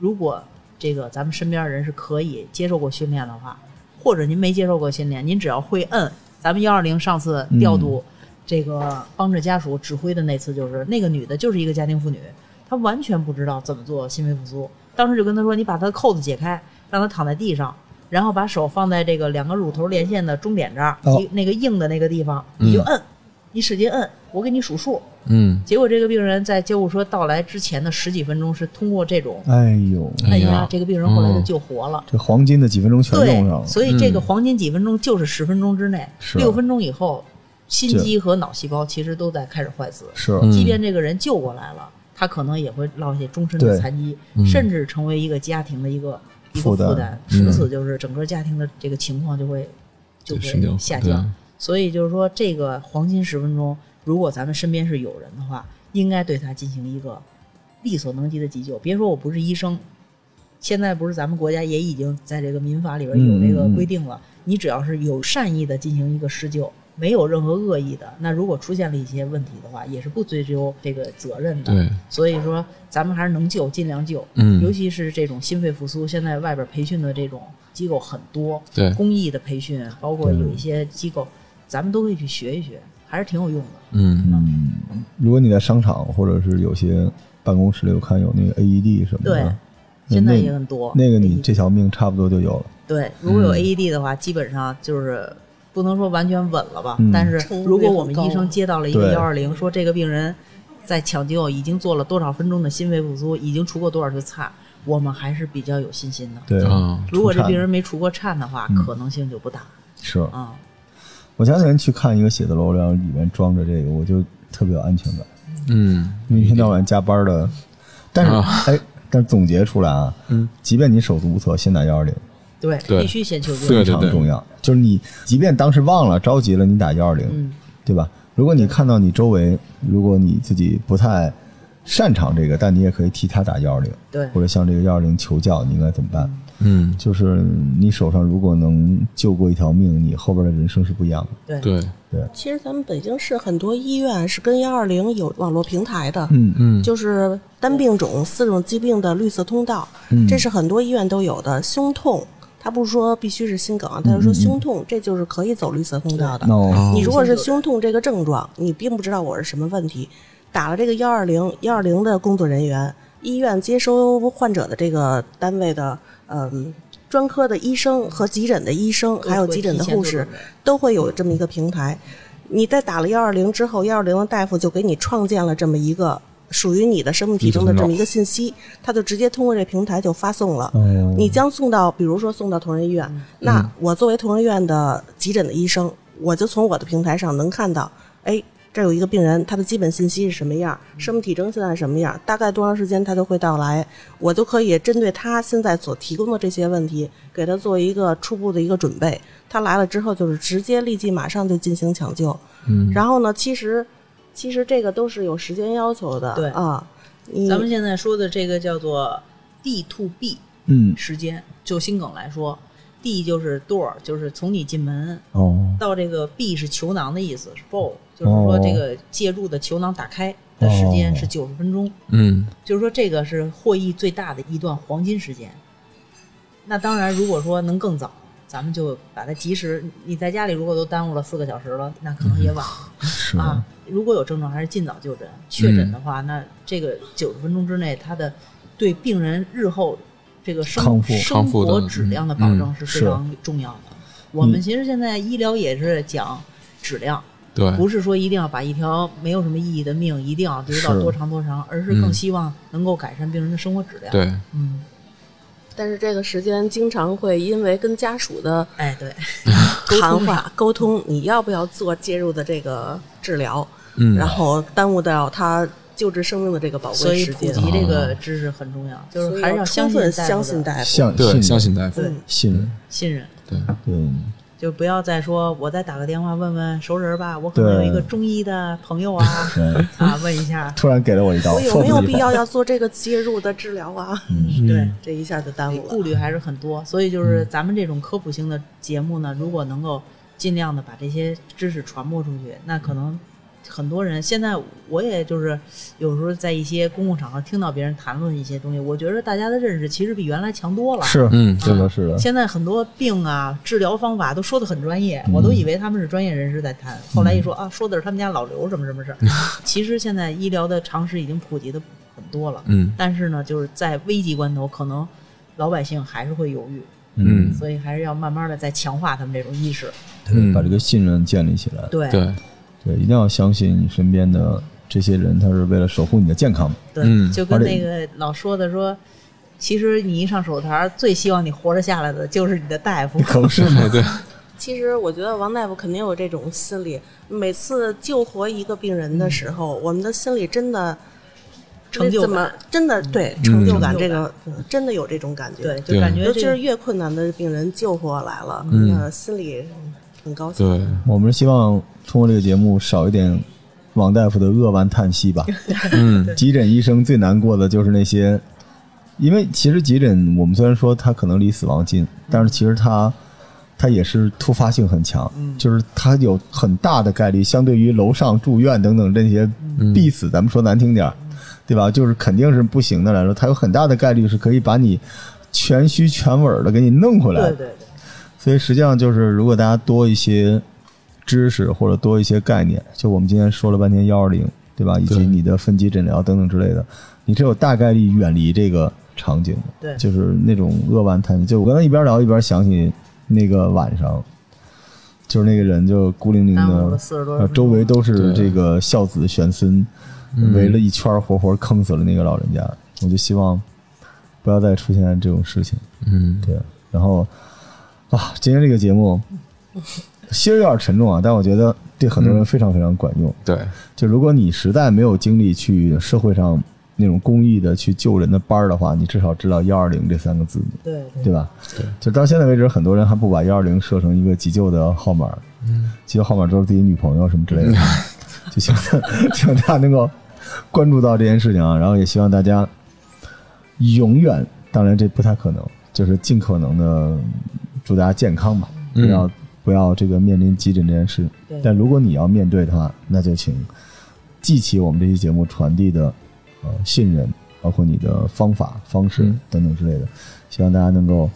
如果这个咱们身边人是可以接受过训练的话，或者您没接受过训练，您只要会摁，咱们幺二零上次调度这个帮着家属指挥的那次，就是那个女的就是一个家庭妇女，她完全不知道怎么做心肺复苏，当时就跟她说，你把她的扣子解开，让她躺在地上。然后把手放在这个两个乳头连线的中点这儿，哦一那个硬的那个地方，你就摁，你使劲摁，我给你数数。嗯，结果这个病人在救护车到来之前的十几分钟是通过这种哎呦，按哎呀，这个病人后来就救活了。这黄金的几分钟全用对上，了，所以这个嗯黄金几分钟就是十分钟之内，六分钟以后，心肌和脑细胞其实都在开始坏死。是嗯即便这个人救过来了，他可能也会落下终身的残疾，嗯甚至成为一个家庭的一个一个负担负担，嗯从此就是整个家庭的这个情况就会就会下降。所以就是说，这个黄金十分钟，如果咱们身边是有人的话，应该对他进行一个力所能及的急救。别说我不是医生，现在不是咱们国家也已经在这个民法里边有这个规定了，你只要是有善意的进行一个施救，没有任何恶意的，那如果出现了一些问题的话，也是不追究这个责任的。对，所以说咱们还是能救尽量救，嗯尤其是这种心肺复苏，现在外边培训的这种机构很多，对公益的培训，包括有一些机构，咱们都可以去学一学，还是挺有用的。嗯嗯，如果你在商场或者是有些办公室里，我看有那个 AED 什么的对，，现在也很多。那个你这条命差不多就有了。对，如果有嗯 AED 的话，基本上就是不能说完全稳了吧，嗯。但是如果我们医生接到了一个对幺二零，说这个病人在抢救已经做了多少分钟的心肺复苏，已经除过多少次颤，我们还是比较有信心的。对，啊，如果这病人没除过颤的话，嗯。可能性就不大。是。啊。我前两天去看一个写字楼，然后里面装着这个，我就特别有安全感，嗯，因为一天到晚加班的。但是，啊。哎，但是总结出来啊，嗯，即便你手足无措，先打幺二零对，对必须先求助。非常重要。就是你即便当时忘了着急了，你打幺二零，嗯，对吧？如果你看到你周围，如果你自己不太擅长这个，但你也可以替他打幺二零，对或者向这个幺二零求教，你应该怎么办？嗯，就是你手上如果能救过一条命，你后边的人生是不一样的。对，对，其实咱们北京市很多医院是跟幺二零有网络平台的，嗯嗯，就是单病种四种疾病的绿色通道，嗯这是很多医院都有的。胸痛，他不是说必须是心梗，他是说胸痛，这就是可以走绿色通道的。哦你如果是胸痛这个症状，你并不知道我是什么问题，打了这个幺二零，幺二零的工作人员，医院接收患者的这个单位的，嗯。专科的医生和急诊的医生，还有急诊的护士都会有这么一个平台。你在打了幺二零之后，幺二零的大夫就给你创建了这么一个属于你的生命体征的这么一个信息，他就直接通过这平台就发送了。哦你将送到，比如说送到同仁医院，那我作为同仁医院的急诊的医生，我就从我的平台上能看到，哎，这有一个病人，他的基本信息是什么样，生命体征现在是什么样，大概多长时间他就会到来，我就可以针对他现在所提供的这些问题，给他做一个初步的一个准备。他来了之后，就是直接立即马上就进行抢救。嗯，然后呢，其实其实这个都是有时间要求的，对啊。咱们现在说的这个叫做 D to B 嗯时间，就心梗来说，D 就是 door，就是从你进门哦到这个 B 是球囊的意思，是 ball，就是说这个介入的球囊打开的时间是九十分钟，嗯，就是说这个是获益最大的一段黄金时间。那当然，如果说能更早，咱们就把它及时。你在家里如果都耽误了四个小时了，那可能也晚了。是啊，如果有症状，还是尽早就诊。确诊的话，那这个九十分钟之内，它的对病人日后这个生康复。生活质量的保证嗯是非常重要的。我们其实现在医疗也是讲质量，对，不是说一定要把一条没有什么意义的命一定要留到多长多长，而是更希望能够改善病人的生活质量。，对，嗯，但是这个时间经常会因为跟家属的哎，对，谈话 沟通，你要不要做介入的这个治疗，嗯，然后耽误到他救治生命的这个宝贵时间所以普。及这个知识很重要，就是还是要相信充分大夫相信大夫。对，相信相信大夫，信任，信任。对，对，就不要再说我再打个电话问问熟人吧，我可能有一个中医的朋友啊 啊，问一下。突然给了我一刀，我有没有必要要做这个介入的治疗啊？嗯 对，这一下就耽误了。顾虑还是很多，所以就是咱们这种科普性的节目呢，如果能够尽量的把这些知识传播出去。那可能很多人现在我也就是有时候在一些公共场合听到别人谈论一些东西，我觉得大家的认识其实比原来强多了。是，嗯是的，是的，现在很多病啊，治疗方法都说的很专业，我都以为他们是专业人士在谈。后来一说啊，说的是他们家老刘什么什么事儿。其实现在医疗的常识已经普及的很多了，嗯但是呢，就是在危急关头，可能老百姓还是会犹豫，嗯所以还是要慢慢的再强化他们这种意识。嗯把这个信任建立起来。对对，对，一定要相信你身边的这些人，他是为了守护你的健康。对，嗯就跟那个老说的说，其实你一上手台，最希望你活着下来的就是你的大夫。可不是吗？对对，其实我觉得王大夫肯定有这种心理，每次救活一个病人的时候，我们的心里真的成就感怎么真的对成就感，这个嗯真的有这种感觉。对，就感觉这尤其是越困难的病人救活来了，嗯那心里很高兴。对，我们希望通过这个节目少一点王大夫的扼腕叹息吧。嗯急诊医生最难过的就是那些，因为其实急诊我们虽然说他可能离死亡近，但是其实他它也是突发性很强，就是它有很大的概率，相对于楼上住院等等这些必死，咱们说难听点儿，对吧？就是肯定是不行的来说，它有很大的概率是可以把你全虚全尾的给你弄回来。对对对，所以实际上就是，如果大家多一些知识或者多一些概念，就我们今天说了半天幺二零，对吧？以及你的分级诊疗等等之类的，你是有大概率远离这个场景的。对就是那种扼腕叹息。就我刚才一边聊一边想起那个晚上，就是那个人就孤零零的，周围都是这个孝子玄孙，围了一圈，活活坑死了那个老人家。我就希望不要再出现这种事情。嗯对，然后啊，今天这个节目其实有点沉重啊，但我觉得对很多人非常非常管用。对，就如果你实在没有精力去社会上那种公益的去救人的班儿的话，你至少知道幺二零这三个字，对对对吧？对，就到现在为止，很多人还不把幺二零设成一个急救的号码，嗯急救号码都是自己女朋友什么之类的。就希望希望大家能够关注到这件事情啊，然后也希望大家永远，当然这不太可能，就是尽可能的祝大家健康吧，不嗯要、不要这个面临急诊这件事。但如果你要面对的话，那就请记起我们这期节目传递的呃信任，包括你的方法、方式嗯。等等之类的，希望大家能够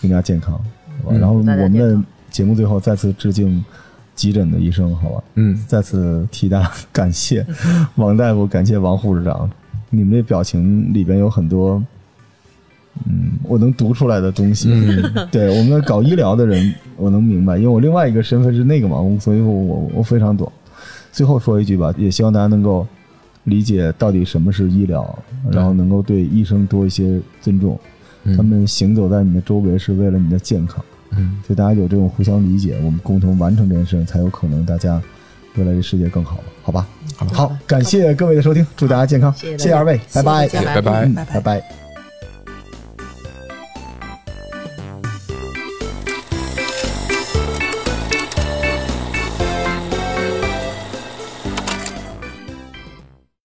更加健康，好吧？嗯。然后我们的节目最后再次致敬急诊的医生，好吧？嗯。再次替大家感谢王大夫，感谢王护士长，你们这表情里边有很多，嗯，我能读出来的东西。嗯 对我们搞医疗的人，我能明白，因为我另外一个身份是那个嘛，所以我我我非常懂。最后说一句吧，也希望大家能够理解到底什么是医疗，然后能够对医生多一些尊重。嗯他们行走在你的周围是为了你的健康。嗯所以大家有这种互相理解，我们共同完成这件事情，才有可能大家未来这世界更好，好吧？好，感谢各位的收听，祝大家健康，谢谢谢谢二位，拜拜，谢谢大家拜拜嗯拜拜拜拜。